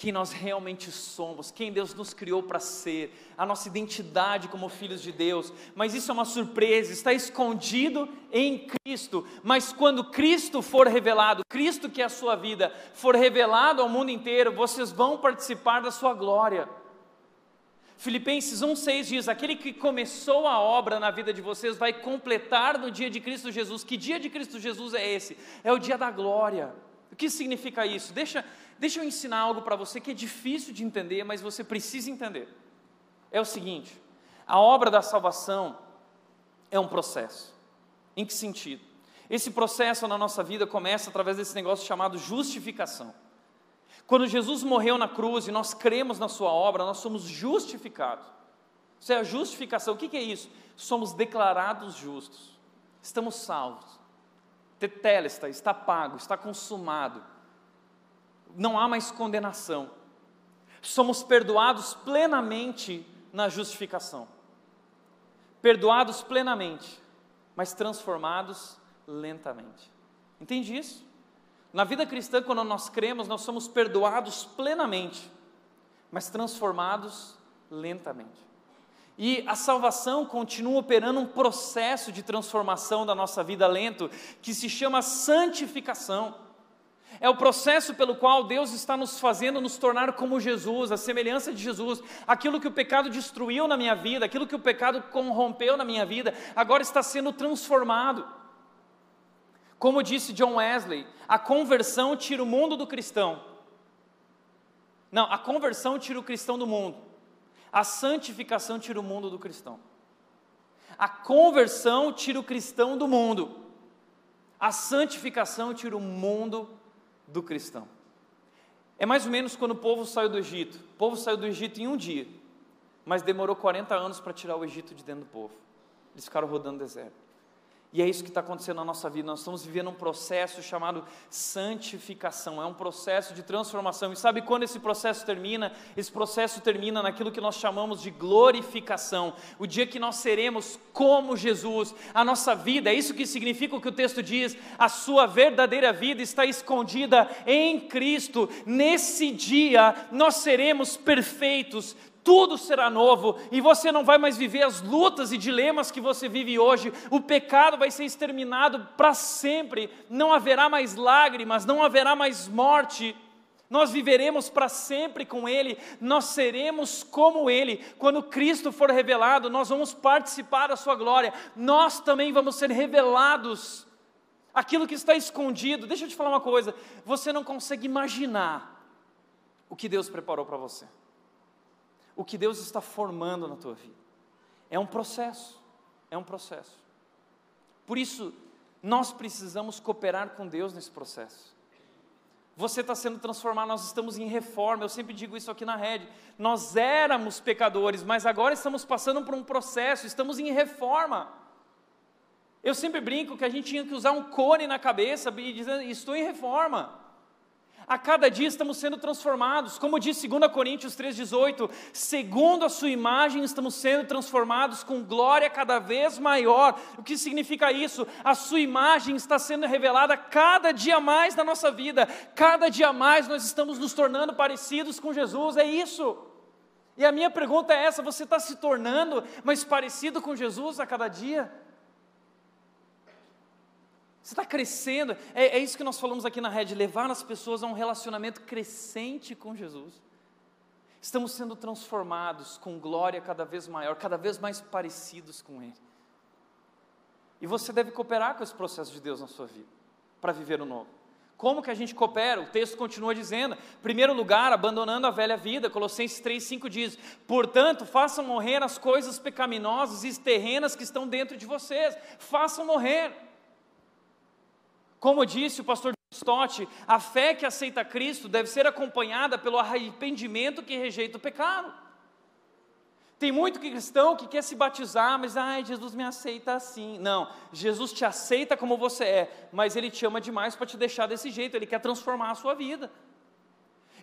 Speaker 1: quem nós realmente somos, quem Deus nos criou para ser, a nossa identidade como filhos de Deus. Mas isso é uma surpresa, está escondido em Cristo. Mas quando Cristo for revelado, Cristo que é a sua vida, for revelado ao mundo inteiro, vocês vão participar da sua glória. Filipenses 1,6 diz: Aquele que começou a obra na vida de vocês vai completar no dia de Cristo Jesus. Que dia de Cristo Jesus é esse? É o dia da glória. Que significa isso? Deixa, Deixa eu ensinar algo para você que é difícil de entender, mas você precisa entender. É o seguinte: a obra da salvação é um processo. Em que sentido? Esse processo na nossa vida começa através desse negócio chamado justificação. Quando Jesus morreu na cruz e nós cremos na Sua obra, nós somos justificados. Isso é a justificação. O que é isso? Somos declarados justos. Estamos salvos. Tetelesta, está pago, está consumado não há mais condenação. Somos perdoados plenamente na justificação. Perdoados plenamente, mas transformados lentamente. Entende isso? Na vida cristã, quando nós cremos, nós somos perdoados plenamente, mas transformados lentamente. E a salvação continua operando um processo de transformação da nossa vida lento, que se chama santificação. É o processo pelo qual Deus está nos fazendo nos tornar como Jesus, a semelhança de Jesus. Aquilo que o pecado destruiu na minha vida, aquilo que o pecado corrompeu na minha vida, agora está sendo transformado. Como disse John Wesley, a conversão tira o mundo do cristão. Não, a conversão tira o cristão do mundo. A santificação tira o mundo do cristão. A conversão tira o cristão do mundo. A santificação tira o mundo do cristão. É mais ou menos quando o povo saiu do Egito. O povo saiu do Egito em um dia, mas demorou 40 anos para tirar o Egito de dentro do povo. Eles ficaram rodando deserto. E é isso que está acontecendo na nossa vida. Nós estamos vivendo um processo chamado santificação, é um processo de transformação. E sabe quando esse processo termina? Esse processo termina naquilo que nós chamamos de glorificação. O dia que nós seremos como Jesus. A nossa vida, é isso que significa o que o texto diz: a sua verdadeira vida está escondida em Cristo. Nesse dia nós seremos perfeitos, tudo será novo e você não vai mais viver as lutas e dilemas que você vive hoje. O pecado vai ser exterminado para sempre. Não haverá mais lágrimas, não haverá mais morte. nós viveremos para sempre com Ele, nós seremos como Ele. Quando Cristo for revelado, nós vamos participar da Sua glória, nós também vamos ser revelados. Aquilo que está escondido, deixa eu te falar uma coisa: você não consegue imaginar o que Deus preparou para você, o que Deus está formando na tua vida. É um processo, é um processo. Por isso, nós precisamos cooperar com Deus nesse processo. Você está sendo transformado, nós estamos em reforma. Eu sempre digo isso aqui na rede. Nós éramos pecadores, mas agora estamos passando por um processo, estamos em reforma. Eu sempre brinco que a gente tinha que usar um cone na cabeça e dizer: estou em reforma. A cada dia estamos sendo transformados, como diz 2 Coríntios 3,18: segundo a sua imagem estamos sendo transformados com glória cada vez maior. O que significa isso? A sua imagem está sendo revelada cada dia mais na nossa vida, cada dia mais nós estamos nos tornando parecidos com Jesus, é isso. E a minha pergunta é essa: você está se tornando mais parecido com Jesus a cada dia? Você está crescendo. É, é, isso que nós falamos aqui na rede: levar as pessoas a um relacionamento crescente com Jesus. Estamos sendo transformados com glória cada vez maior, cada vez mais parecidos com Ele. E você deve cooperar com esse processo de Deus na sua vida, para viver o novo. Como que a gente coopera? O texto continua dizendo: primeiro lugar, abandonando a velha vida. Colossenses 3,5 diz: Portanto, façam morrer as coisas pecaminosas e terrenas que estão dentro de vocês. Façam morrer. Como disse o pastor Stott, a fé que aceita Cristo deve ser acompanhada pelo arrependimento que rejeita o pecado. Tem muito cristão que quer se batizar, mas ai, Jesus me aceita assim. Não, Jesus te aceita como você é, mas Ele te ama demais para te deixar desse jeito, Ele quer transformar a sua vida.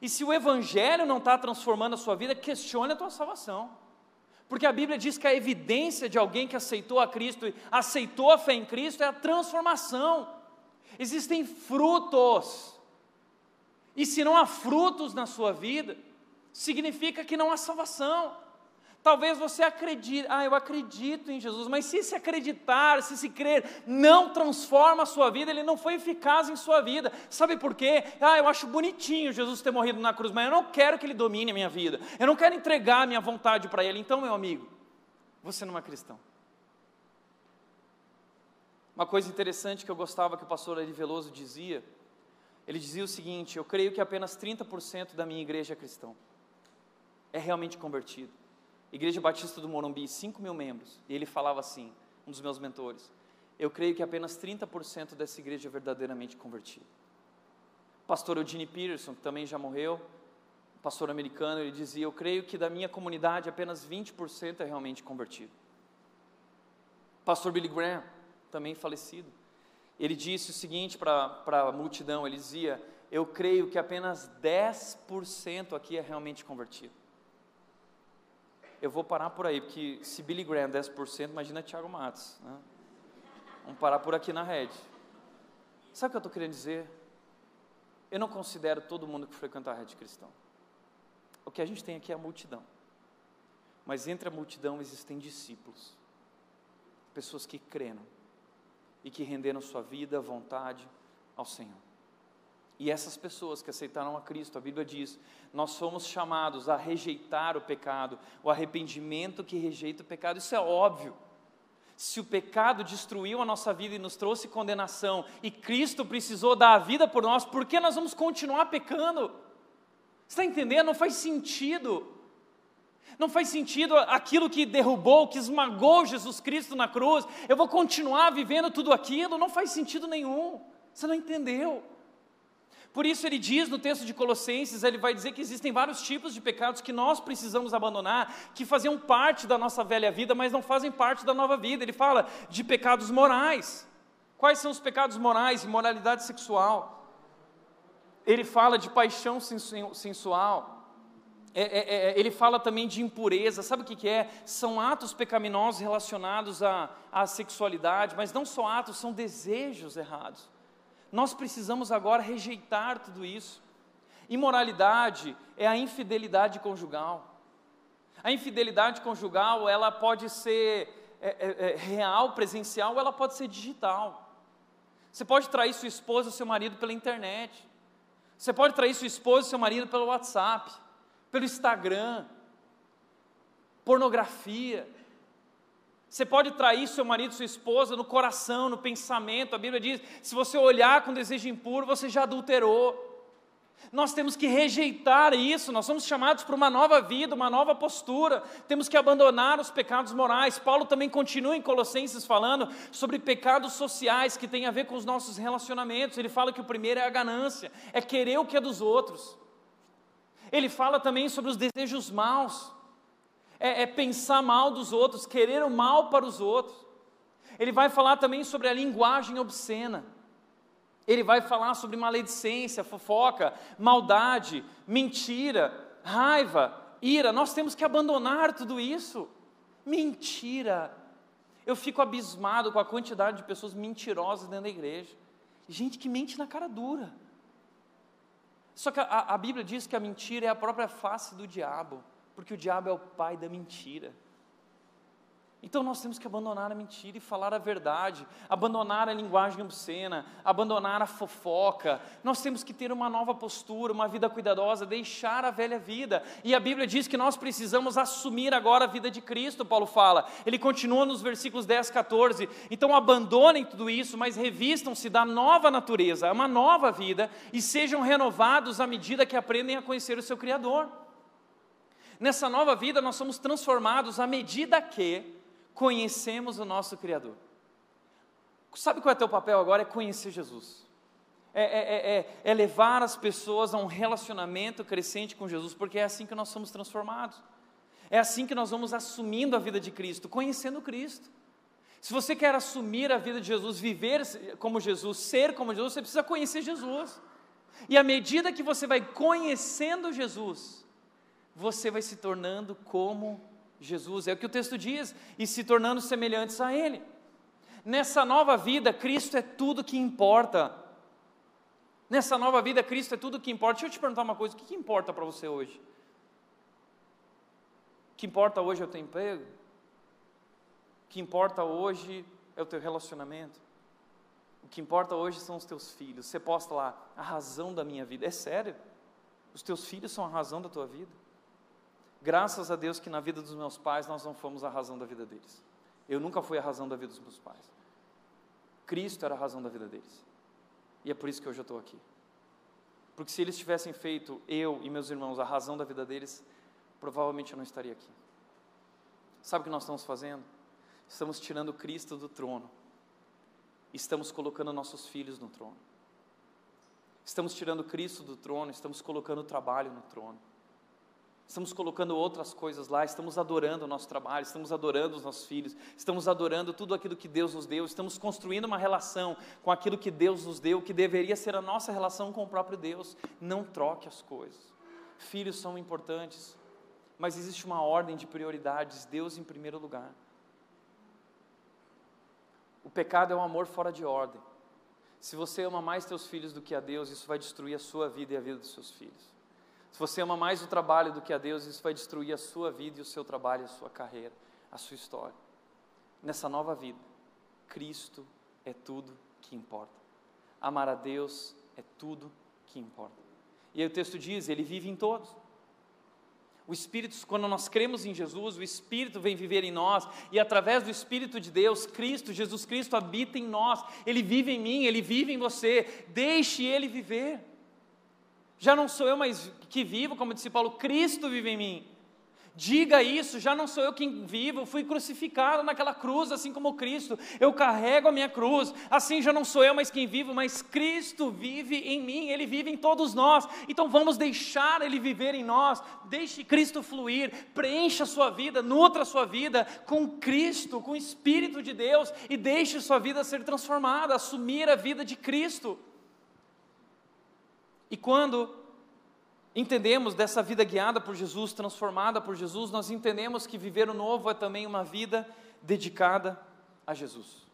Speaker 1: E se o Evangelho não está transformando a sua vida, questione a tua salvação. Porque a Bíblia diz que a evidência de alguém que aceitou a Cristo, aceitou a fé em Cristo, é a transformação. Existem frutos. E se não há frutos na sua vida, significa que não há salvação. Talvez você acredite, ah, eu acredito em Jesus, mas se se acreditar, se se crer, não transforma a sua vida, ele não foi eficaz em sua vida. Sabe por quê? Ah, eu acho bonitinho Jesus ter morrido na cruz, mas eu não quero que ele domine a minha vida. Eu não quero entregar a minha vontade para ele. Então, meu amigo, você não é cristão. Uma coisa interessante que eu gostava que o pastor Ari Veloso dizia, ele dizia o seguinte: Eu creio que apenas 30% da minha igreja é cristão, é realmente convertido. Igreja Batista do Morumbi, 5 mil membros, e ele falava assim, um dos meus mentores: Eu creio que apenas 30% dessa igreja é verdadeiramente convertida. Pastor Eugene Peterson, que também já morreu, pastor americano, ele dizia: Eu creio que da minha comunidade apenas 20% é realmente convertido. Pastor Billy Graham, também falecido. Ele disse o seguinte para a multidão: ele dizia, Eu creio que apenas 10% aqui é realmente convertido. Eu vou parar por aí, porque se Billy Graham 10%, imagina Tiago Matos. Né? Vamos parar por aqui na rede. Sabe o que eu estou querendo dizer? Eu não considero todo mundo que frequenta a rede cristão. O que a gente tem aqui é a multidão. Mas entre a multidão existem discípulos, pessoas que creram e que renderam sua vida, vontade ao Senhor. E essas pessoas que aceitaram a Cristo, a Bíblia diz, nós somos chamados a rejeitar o pecado, o arrependimento que rejeita o pecado, isso é óbvio. Se o pecado destruiu a nossa vida e nos trouxe condenação, e Cristo precisou dar a vida por nós, por que nós vamos continuar pecando? Você está entendendo? Não faz sentido. Não faz sentido aquilo que derrubou, que esmagou Jesus Cristo na cruz, eu vou continuar vivendo tudo aquilo, não faz sentido nenhum. Você não entendeu. Por isso ele diz no texto de Colossenses, ele vai dizer que existem vários tipos de pecados que nós precisamos abandonar, que faziam parte da nossa velha vida, mas não fazem parte da nova vida. Ele fala de pecados morais. Quais são os pecados morais? Imoralidade sexual. Ele fala de paixão sensual é, é, é, ele fala também de impureza, sabe o que, que é? São atos pecaminosos relacionados à, à sexualidade, mas não só atos, são desejos errados. Nós precisamos agora rejeitar tudo isso. Imoralidade é a infidelidade conjugal. A infidelidade conjugal, ela pode ser é, é, é, real, presencial, ou ela pode ser digital. Você pode trair sua esposa, seu marido pela internet. Você pode trair sua esposa e seu marido pelo WhatsApp, pelo Instagram, pornografia. Você pode trair seu marido, sua esposa no coração, no pensamento. A Bíblia diz: se você olhar com desejo impuro, você já adulterou. Nós temos que rejeitar isso, nós somos chamados para uma nova vida, uma nova postura, temos que abandonar os pecados morais. Paulo também continua em Colossenses falando sobre pecados sociais que têm a ver com os nossos relacionamentos. Ele fala que o primeiro é a ganância, é querer o que é dos outros. Ele fala também sobre os desejos maus, é, é pensar mal dos outros, querer o mal para os outros. Ele vai falar também sobre a linguagem obscena. Ele vai falar sobre maledicência, fofoca, maldade, mentira, raiva, ira. Nós temos que abandonar tudo isso. Mentira. Eu fico abismado com a quantidade de pessoas mentirosas dentro da igreja. Gente que mente na cara dura. Só que a, a Bíblia diz que a mentira é a própria face do diabo, porque o diabo é o pai da mentira. Então nós temos que abandonar a mentira e falar a verdade, abandonar a linguagem obscena, abandonar a fofoca. Nós temos que ter uma nova postura, uma vida cuidadosa, deixar a velha vida. E a Bíblia diz que nós precisamos assumir agora a vida de Cristo, Paulo fala. Ele continua nos versículos 10, 14. Então abandonem tudo isso, mas revistam-se da nova natureza, uma nova vida, e sejam renovados à medida que aprendem a conhecer o seu Criador. Nessa nova vida nós somos transformados à medida que conhecemos o nosso Criador. Sabe qual é o teu papel agora? É conhecer Jesus. É, é, é, é, levar as pessoas a um relacionamento crescente com Jesus, porque é assim que nós somos transformados. É assim que nós vamos assumindo a vida de Cristo, conhecendo Cristo. Se você quer assumir a vida de Jesus, viver como Jesus, ser como Jesus, você precisa conhecer Jesus. E à medida que você vai conhecendo Jesus, você vai se tornando como Jesus, é o que o texto diz, e se tornando semelhantes a Ele. Nessa nova vida, Cristo é tudo que importa. Nessa nova vida, Cristo é tudo que importa. Deixa eu te perguntar uma coisa: o que, que importa para você hoje? O que importa hoje é o teu emprego? O que importa hoje é o teu relacionamento? O que importa hoje são os teus filhos. Você posta lá, a razão da minha vida. É sério? Os teus filhos são a razão da tua vida? Graças a Deus que na vida dos meus pais nós não fomos a razão da vida deles. Eu nunca fui a razão da vida dos meus pais. Cristo era a razão da vida deles. E é por isso que hoje eu estou aqui. Porque se eles tivessem feito eu e meus irmãos a razão da vida deles, provavelmente eu não estaria aqui. Sabe o que nós estamos fazendo? Estamos tirando Cristo do trono. Estamos colocando nossos filhos no trono. Estamos tirando Cristo do trono, estamos colocando o trabalho no trono. Estamos colocando outras coisas lá, estamos adorando o nosso trabalho, estamos adorando os nossos filhos, estamos adorando tudo aquilo que Deus nos deu, estamos construindo uma relação com aquilo que Deus nos deu, que deveria ser a nossa relação com o próprio Deus. Não troque as coisas. Filhos são importantes, mas existe uma ordem de prioridades, Deus em primeiro lugar. O pecado é um amor fora de ordem. Se você ama mais teus filhos do que a Deus, isso vai destruir a sua vida e a vida dos seus filhos. Se você ama mais o trabalho do que a Deus, isso vai destruir a sua vida e o seu trabalho, a sua carreira, a sua história. Nessa nova vida, Cristo é tudo que importa. Amar a Deus é tudo que importa. E aí o texto diz: Ele vive em todos. O Espírito, quando nós cremos em Jesus, o Espírito vem viver em nós, e através do Espírito de Deus, Cristo, Jesus Cristo habita em nós, Ele vive em mim, Ele vive em você, deixe Ele viver. Já não sou eu mais que vivo, como disse Paulo, Cristo vive em mim. Diga isso, já não sou eu quem vivo, fui crucificado naquela cruz, assim como Cristo. Eu carrego a minha cruz, assim já não sou eu mais quem vivo, mas Cristo vive em mim, Ele vive em todos nós. Então vamos deixar Ele viver em nós, deixe Cristo fluir, preencha a sua vida, nutra a sua vida com Cristo, com o Espírito de Deus e deixe sua vida ser transformada, assumir a vida de Cristo. E quando entendemos dessa vida guiada por Jesus, transformada por Jesus, nós entendemos que viver o novo é também uma vida dedicada a Jesus.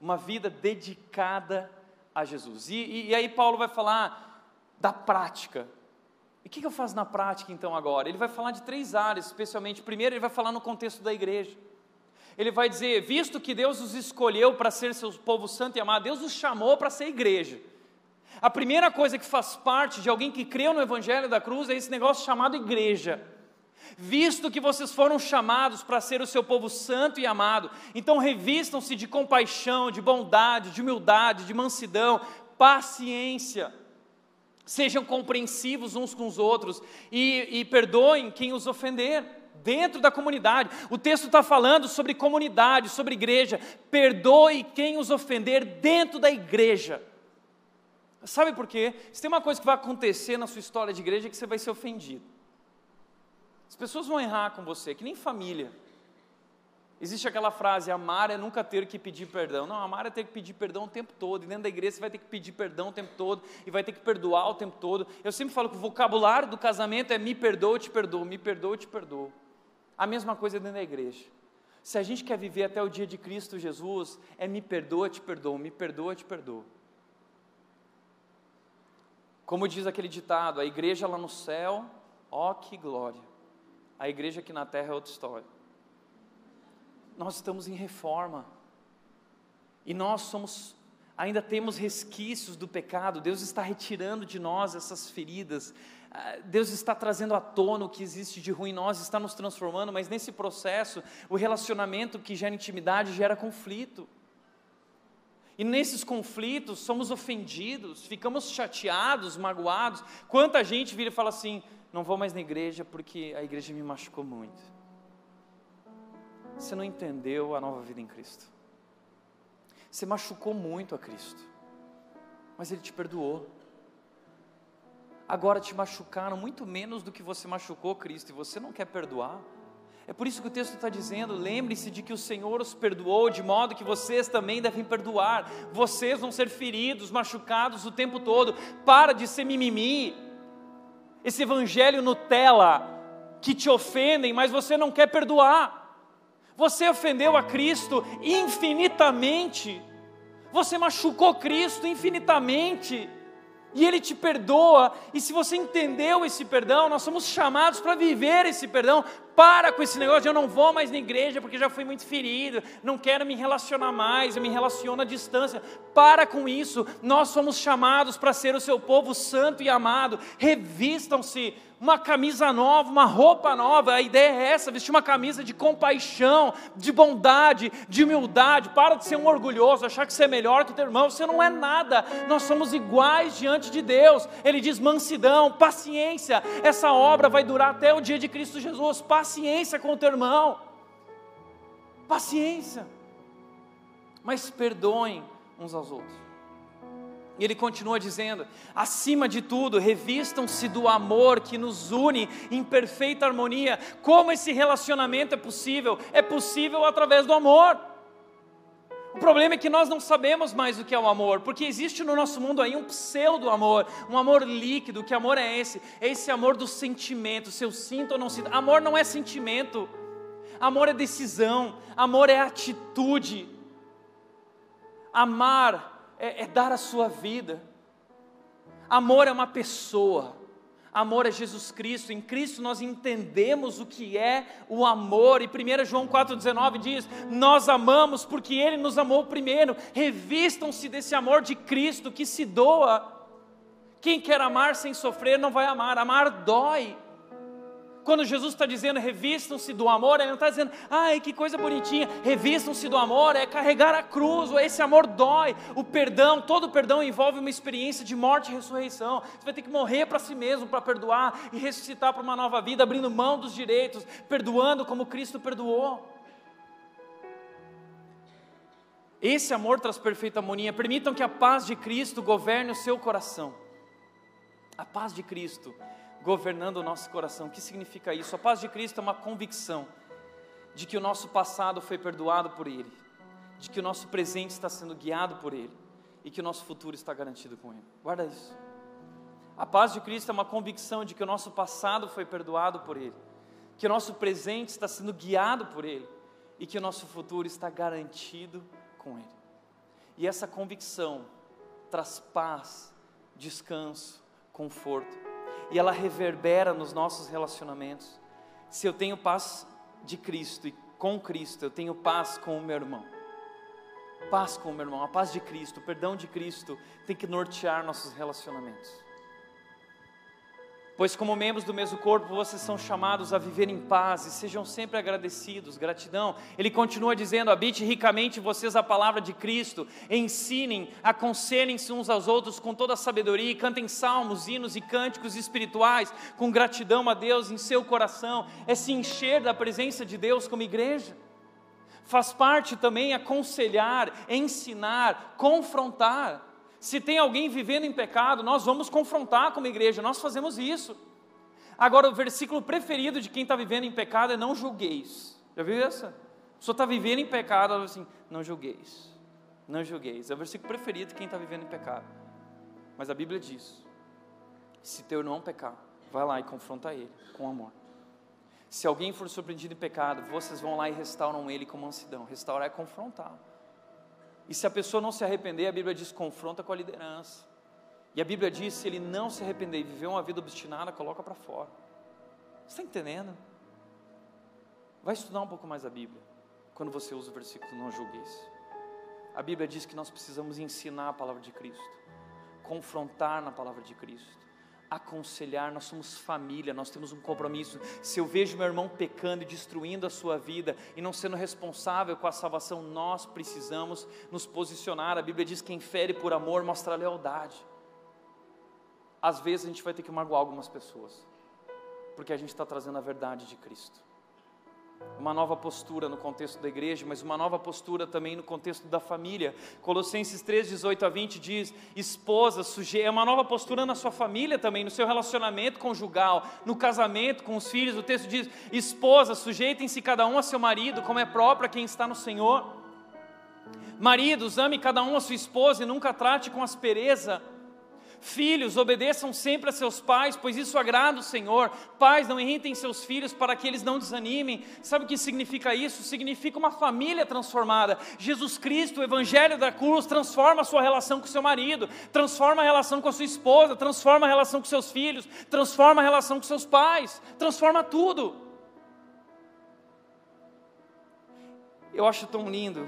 Speaker 1: Uma vida dedicada a Jesus. E, e, e aí Paulo vai falar da prática. E o que, que eu faço na prática então agora? Ele vai falar de três áreas, especialmente. Primeiro, ele vai falar no contexto da igreja. Ele vai dizer: visto que Deus os escolheu para ser seu povo santo e amado, Deus os chamou para ser igreja. A primeira coisa que faz parte de alguém que creu no Evangelho da cruz é esse negócio chamado igreja. Visto que vocês foram chamados para ser o seu povo santo e amado, então revistam-se de compaixão, de bondade, de humildade, de mansidão, paciência. Sejam compreensivos uns com os outros e, e perdoem quem os ofender dentro da comunidade. O texto está falando sobre comunidade, sobre igreja. Perdoe quem os ofender dentro da igreja. Sabe por quê? Se tem uma coisa que vai acontecer na sua história de igreja é que você vai ser ofendido. As pessoas vão errar com você, que nem família. Existe aquela frase: amar é nunca ter que pedir perdão. Não, amar é ter que pedir perdão o tempo todo. E dentro da igreja você vai ter que pedir perdão o tempo todo. E vai ter que perdoar o tempo todo. Eu sempre falo que o vocabulário do casamento é me perdoa, te perdoo, me perdoa, te perdoo. A mesma coisa dentro da igreja. Se a gente quer viver até o dia de Cristo Jesus, é me perdoa, te perdoo, me perdoa, te perdoo. Como diz aquele ditado, a igreja lá no céu, ó que glória a igreja aqui na terra é outra história. Nós estamos em reforma. E nós somos ainda temos resquícios do pecado. Deus está retirando de nós essas feridas. Ah, Deus está trazendo à tona o que existe de ruim em nós, está nos transformando, mas nesse processo, o relacionamento que gera intimidade gera conflito. E nesses conflitos somos ofendidos, ficamos chateados, magoados. Quanta gente vira e fala assim: não vou mais na igreja porque a igreja me machucou muito. Você não entendeu a nova vida em Cristo. Você machucou muito a Cristo, mas Ele te perdoou. Agora te machucaram muito menos do que você machucou Cristo e você não quer perdoar. É por isso que o texto está dizendo: lembre-se de que o Senhor os perdoou, de modo que vocês também devem perdoar. Vocês vão ser feridos, machucados o tempo todo. Para de ser mimimi esse evangelho Nutella que te ofendem, mas você não quer perdoar. Você ofendeu a Cristo infinitamente. Você machucou Cristo infinitamente. E Ele te perdoa, e se você entendeu esse perdão, nós somos chamados para viver esse perdão. Para com esse negócio eu não vou mais na igreja porque já fui muito ferido, não quero me relacionar mais, eu me relaciono à distância. Para com isso, nós somos chamados para ser o seu povo santo e amado. Revistam-se uma camisa nova, uma roupa nova. A ideia é essa: vestir uma camisa de compaixão, de bondade, de humildade. Para de ser um orgulhoso, achar que você é melhor que o teu irmão. Você não é nada. Nós somos iguais diante de Deus. Ele diz mansidão, paciência. Essa obra vai durar até o dia de Cristo Jesus. Paciência com o teu irmão. Paciência. Mas perdoem uns aos outros. E ele continua dizendo: acima de tudo, revistam-se do amor que nos une em perfeita harmonia. Como esse relacionamento é possível? É possível através do amor. O problema é que nós não sabemos mais o que é o amor, porque existe no nosso mundo aí um pseudo amor, um amor líquido. Que amor é esse? É esse amor do sentimento, se eu sinto ou não sinto. Amor não é sentimento, amor é decisão, amor é atitude. Amar é, é dar a sua vida. Amor é uma pessoa. Amor é Jesus Cristo, em Cristo nós entendemos o que é o amor, e 1 João 4,19 diz: Nós amamos porque Ele nos amou primeiro, revistam-se desse amor de Cristo que se doa. Quem quer amar sem sofrer não vai amar, amar dói. Quando Jesus está dizendo revistam-se do amor, ele não está dizendo, ai que coisa bonitinha, revistam-se do amor, é carregar a cruz, esse amor dói. O perdão, todo perdão envolve uma experiência de morte e ressurreição. Você vai ter que morrer para si mesmo para perdoar e ressuscitar para uma nova vida, abrindo mão dos direitos, perdoando como Cristo perdoou. Esse amor traz perfeita harmonia. Permitam que a paz de Cristo governe o seu coração. A paz de Cristo governando o nosso coração. O que significa isso? A paz de Cristo é uma convicção de que o nosso passado foi perdoado por Ele, de que o nosso presente está sendo guiado por Ele e que o nosso futuro está garantido com Ele. Guarda isso. A paz de Cristo é uma convicção de que o nosso passado foi perdoado por Ele, que o nosso presente está sendo guiado por Ele e que o nosso futuro está garantido com Ele. E essa convicção traz paz, descanso, conforto e ela reverbera nos nossos relacionamentos. Se eu tenho paz de Cristo e com Cristo, eu tenho paz com o meu irmão. Paz com o meu irmão, a paz de Cristo, o perdão de Cristo tem que nortear nossos relacionamentos. Pois, como membros do mesmo corpo, vocês são chamados a viver em paz e sejam sempre agradecidos, gratidão. Ele continua dizendo: habite ricamente vocês a palavra de Cristo, ensinem, aconselhem-se uns aos outros com toda a sabedoria, e cantem salmos, hinos e cânticos espirituais com gratidão a Deus em seu coração. É se encher da presença de Deus como igreja. Faz parte também aconselhar, ensinar, confrontar. Se tem alguém vivendo em pecado, nós vamos confrontar como igreja, nós fazemos isso. Agora, o versículo preferido de quem está vivendo em pecado é não julgueis. Já viu essa? A pessoa está vivendo em pecado, ela assim, não julgueis. Não julgueis. É o versículo preferido de quem está vivendo em pecado. Mas a Bíblia diz: se teu irmão pecar, vai lá e confronta ele com amor. Se alguém for surpreendido em pecado, vocês vão lá e restauram ele com mansidão. Restaurar é confrontar. E se a pessoa não se arrepender, a Bíblia diz: confronta com a liderança. E a Bíblia diz: se ele não se arrepender e viver uma vida obstinada, coloca para fora. Você está entendendo? Vai estudar um pouco mais a Bíblia, quando você usa o versículo não julgueis. A Bíblia diz que nós precisamos ensinar a palavra de Cristo, confrontar na palavra de Cristo aconselhar, nós somos família, nós temos um compromisso. Se eu vejo meu irmão pecando e destruindo a sua vida e não sendo responsável com a salvação, nós precisamos nos posicionar. A Bíblia diz: quem fere por amor mostra lealdade. Às vezes a gente vai ter que magoar algumas pessoas, porque a gente está trazendo a verdade de Cristo uma nova postura no contexto da igreja, mas uma nova postura também no contexto da família. Colossenses 3, 18 a 20 diz: esposa, suje... é uma nova postura na sua família também, no seu relacionamento conjugal, no casamento com os filhos. O texto diz: esposa, sujeitem-se cada um a seu marido, como é próprio a quem está no Senhor. Maridos, ame cada um a sua esposa e nunca trate com aspereza Filhos, obedeçam sempre a seus pais, pois isso agrada o Senhor. Pais, não irritem seus filhos para que eles não desanimem. Sabe o que significa isso? Significa uma família transformada. Jesus Cristo, o Evangelho da cruz, transforma a sua relação com seu marido, transforma a relação com a sua esposa, transforma a relação com seus filhos, transforma a relação com seus pais, transforma tudo. Eu acho tão lindo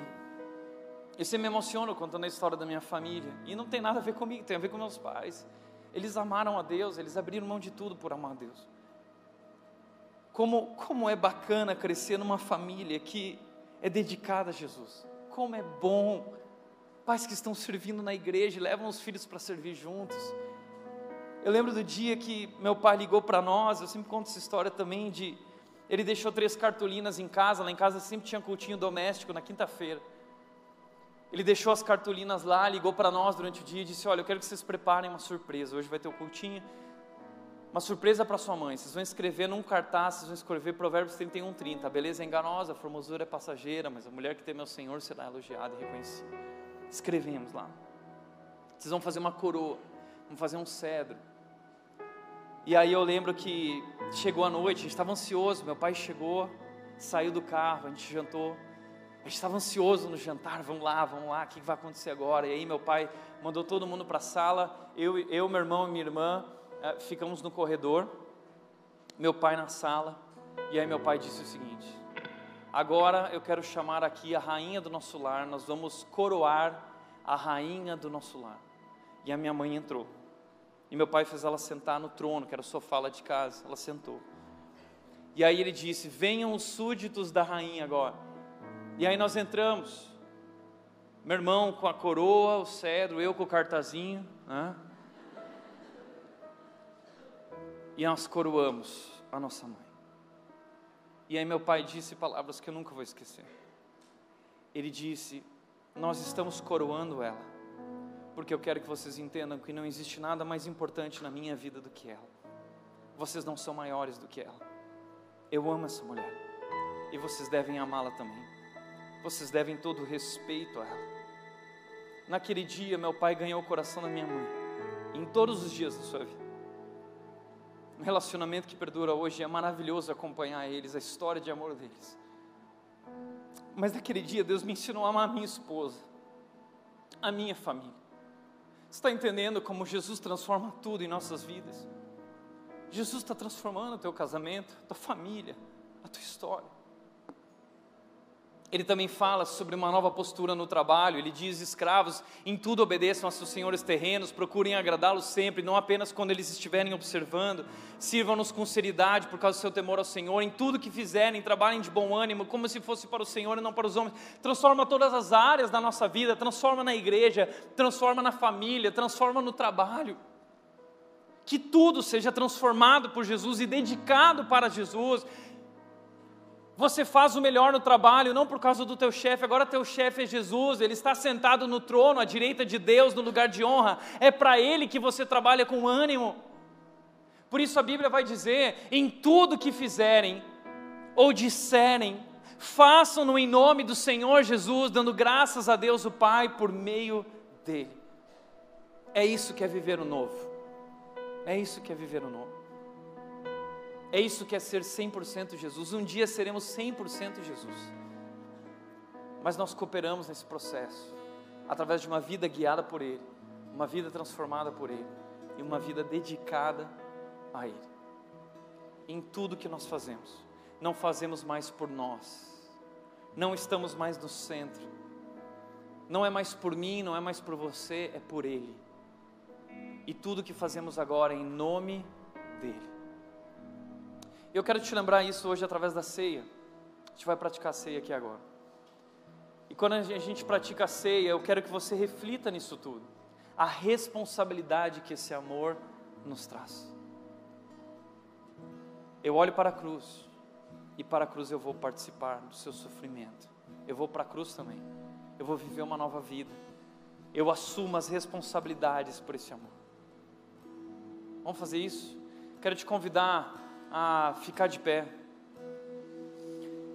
Speaker 1: eu sempre me emociono contando a história da minha família. E não tem nada a ver comigo, tem a ver com meus pais. Eles amaram a Deus, eles abriram mão de tudo por amar a Deus. Como, como é bacana crescer numa família que é dedicada a Jesus. Como é bom. Pais que estão servindo na igreja levam os filhos para servir juntos. Eu lembro do dia que meu pai ligou para nós, eu sempre conto essa história também de ele deixou três cartolinas em casa, lá em casa sempre tinha cultinho doméstico na quinta-feira. Ele deixou as cartolinas lá, ligou para nós durante o dia e disse: Olha, eu quero que vocês preparem uma surpresa. Hoje vai ter o cultinho. Uma surpresa para sua mãe. Vocês vão escrever num cartaz, vocês vão escrever Provérbios 31, 30. A beleza é enganosa, a formosura é passageira, mas a mulher que tem meu Senhor será elogiada e reconhecida. Escrevemos lá. Vocês vão fazer uma coroa, vão fazer um cedro. E aí eu lembro que chegou a noite, a gente estava ansioso. Meu pai chegou, saiu do carro, a gente jantou. A gente estava ansioso no jantar, vamos lá, vamos lá, o que vai acontecer agora? E aí meu pai mandou todo mundo para a sala, eu, eu, meu irmão e minha irmã eh, ficamos no corredor, meu pai na sala, e aí meu pai disse o seguinte: agora eu quero chamar aqui a rainha do nosso lar, nós vamos coroar a rainha do nosso lar. E a minha mãe entrou, e meu pai fez ela sentar no trono, que era o sofá lá de casa, ela sentou. E aí ele disse: venham os súditos da rainha agora. E aí nós entramos, meu irmão com a coroa, o cedro, eu com o cartazinho, né? e nós coroamos a nossa mãe. E aí meu pai disse palavras que eu nunca vou esquecer. Ele disse: Nós estamos coroando ela, porque eu quero que vocês entendam que não existe nada mais importante na minha vida do que ela. Vocês não são maiores do que ela. Eu amo essa mulher e vocês devem amá-la também vocês devem todo respeito a ela. Naquele dia, meu pai ganhou o coração da minha mãe, em todos os dias da sua vida. Um relacionamento que perdura hoje é maravilhoso acompanhar eles, a história de amor deles. Mas naquele dia, Deus me ensinou a amar a minha esposa, a minha família. Você está entendendo como Jesus transforma tudo em nossas vidas? Jesus está transformando o teu casamento, a tua família, a tua história. Ele também fala sobre uma nova postura no trabalho. Ele diz: escravos, em tudo obedeçam a seus senhores terrenos, procurem agradá-los sempre, não apenas quando eles estiverem observando. Sirvam-nos com seriedade por causa do seu temor ao Senhor. Em tudo que fizerem, trabalhem de bom ânimo, como se fosse para o Senhor e não para os homens. Transforma todas as áreas da nossa vida, transforma na igreja, transforma na família, transforma no trabalho. Que tudo seja transformado por Jesus e dedicado para Jesus você faz o melhor no trabalho, não por causa do teu chefe, agora teu chefe é Jesus, ele está sentado no trono, à direita de Deus, no lugar de honra. É para ele que você trabalha com ânimo. Por isso a Bíblia vai dizer: em tudo que fizerem ou disserem, façam-no em nome do Senhor Jesus, dando graças a Deus o Pai por meio dele. É isso que é viver o novo. É isso que é viver o novo. É isso que é ser 100% Jesus. Um dia seremos 100% Jesus. Mas nós cooperamos nesse processo, através de uma vida guiada por Ele, uma vida transformada por Ele e uma vida dedicada a Ele. Em tudo que nós fazemos, não fazemos mais por nós, não estamos mais no centro, não é mais por mim, não é mais por você, é por Ele. E tudo que fazemos agora é em nome dEle. Eu quero te lembrar isso hoje através da ceia. A gente vai praticar a ceia aqui agora. E quando a gente pratica a ceia, eu quero que você reflita nisso tudo. A responsabilidade que esse amor nos traz. Eu olho para a cruz, e para a cruz eu vou participar do seu sofrimento. Eu vou para a cruz também. Eu vou viver uma nova vida. Eu assumo as responsabilidades por esse amor. Vamos fazer isso? Quero te convidar a ficar de pé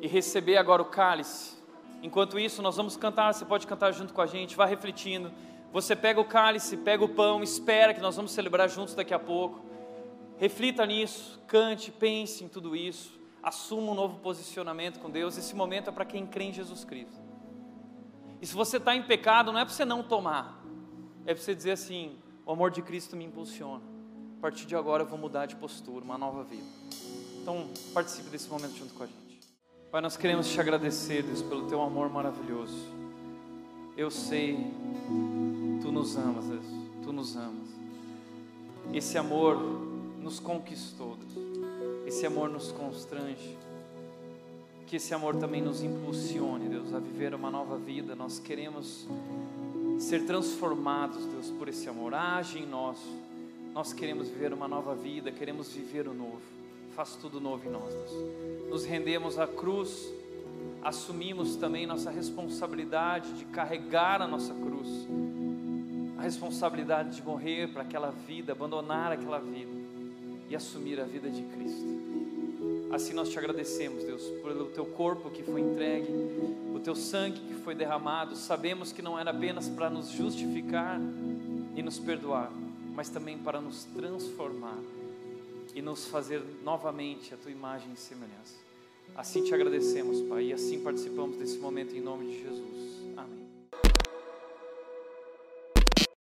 Speaker 1: e receber agora o cálice. Enquanto isso, nós vamos cantar. Você pode cantar junto com a gente, vá refletindo. Você pega o cálice, pega o pão, espera que nós vamos celebrar juntos daqui a pouco. Reflita nisso, cante, pense em tudo isso. Assuma um novo posicionamento com Deus. Esse momento é para quem crê em Jesus Cristo. E se você está em pecado, não é para você não tomar, é para você dizer assim: o amor de Cristo me impulsiona a partir de agora eu vou mudar de postura, uma nova vida. Então, participe desse momento junto com a gente. Pai, nós queremos te agradecer, Deus, pelo teu amor maravilhoso. Eu sei, tu nos amas, Deus, tu nos amas. Esse amor nos conquistou, Deus. Esse amor nos constrange. Que esse amor também nos impulsione, Deus, a viver uma nova vida. Nós queremos ser transformados, Deus, por esse amor. Age em nós nós queremos viver uma nova vida, queremos viver o novo. Faz tudo novo em nós, Deus. Nos rendemos à cruz, assumimos também nossa responsabilidade de carregar a nossa cruz, a responsabilidade de morrer para aquela vida, abandonar aquela vida e assumir a vida de Cristo. Assim nós te agradecemos, Deus, pelo teu corpo que foi entregue, o teu sangue que foi derramado. Sabemos que não era apenas para nos justificar e nos perdoar, mas também para nos transformar e nos fazer novamente a tua imagem e semelhança. Assim te agradecemos, Pai, e assim participamos desse momento em nome de Jesus.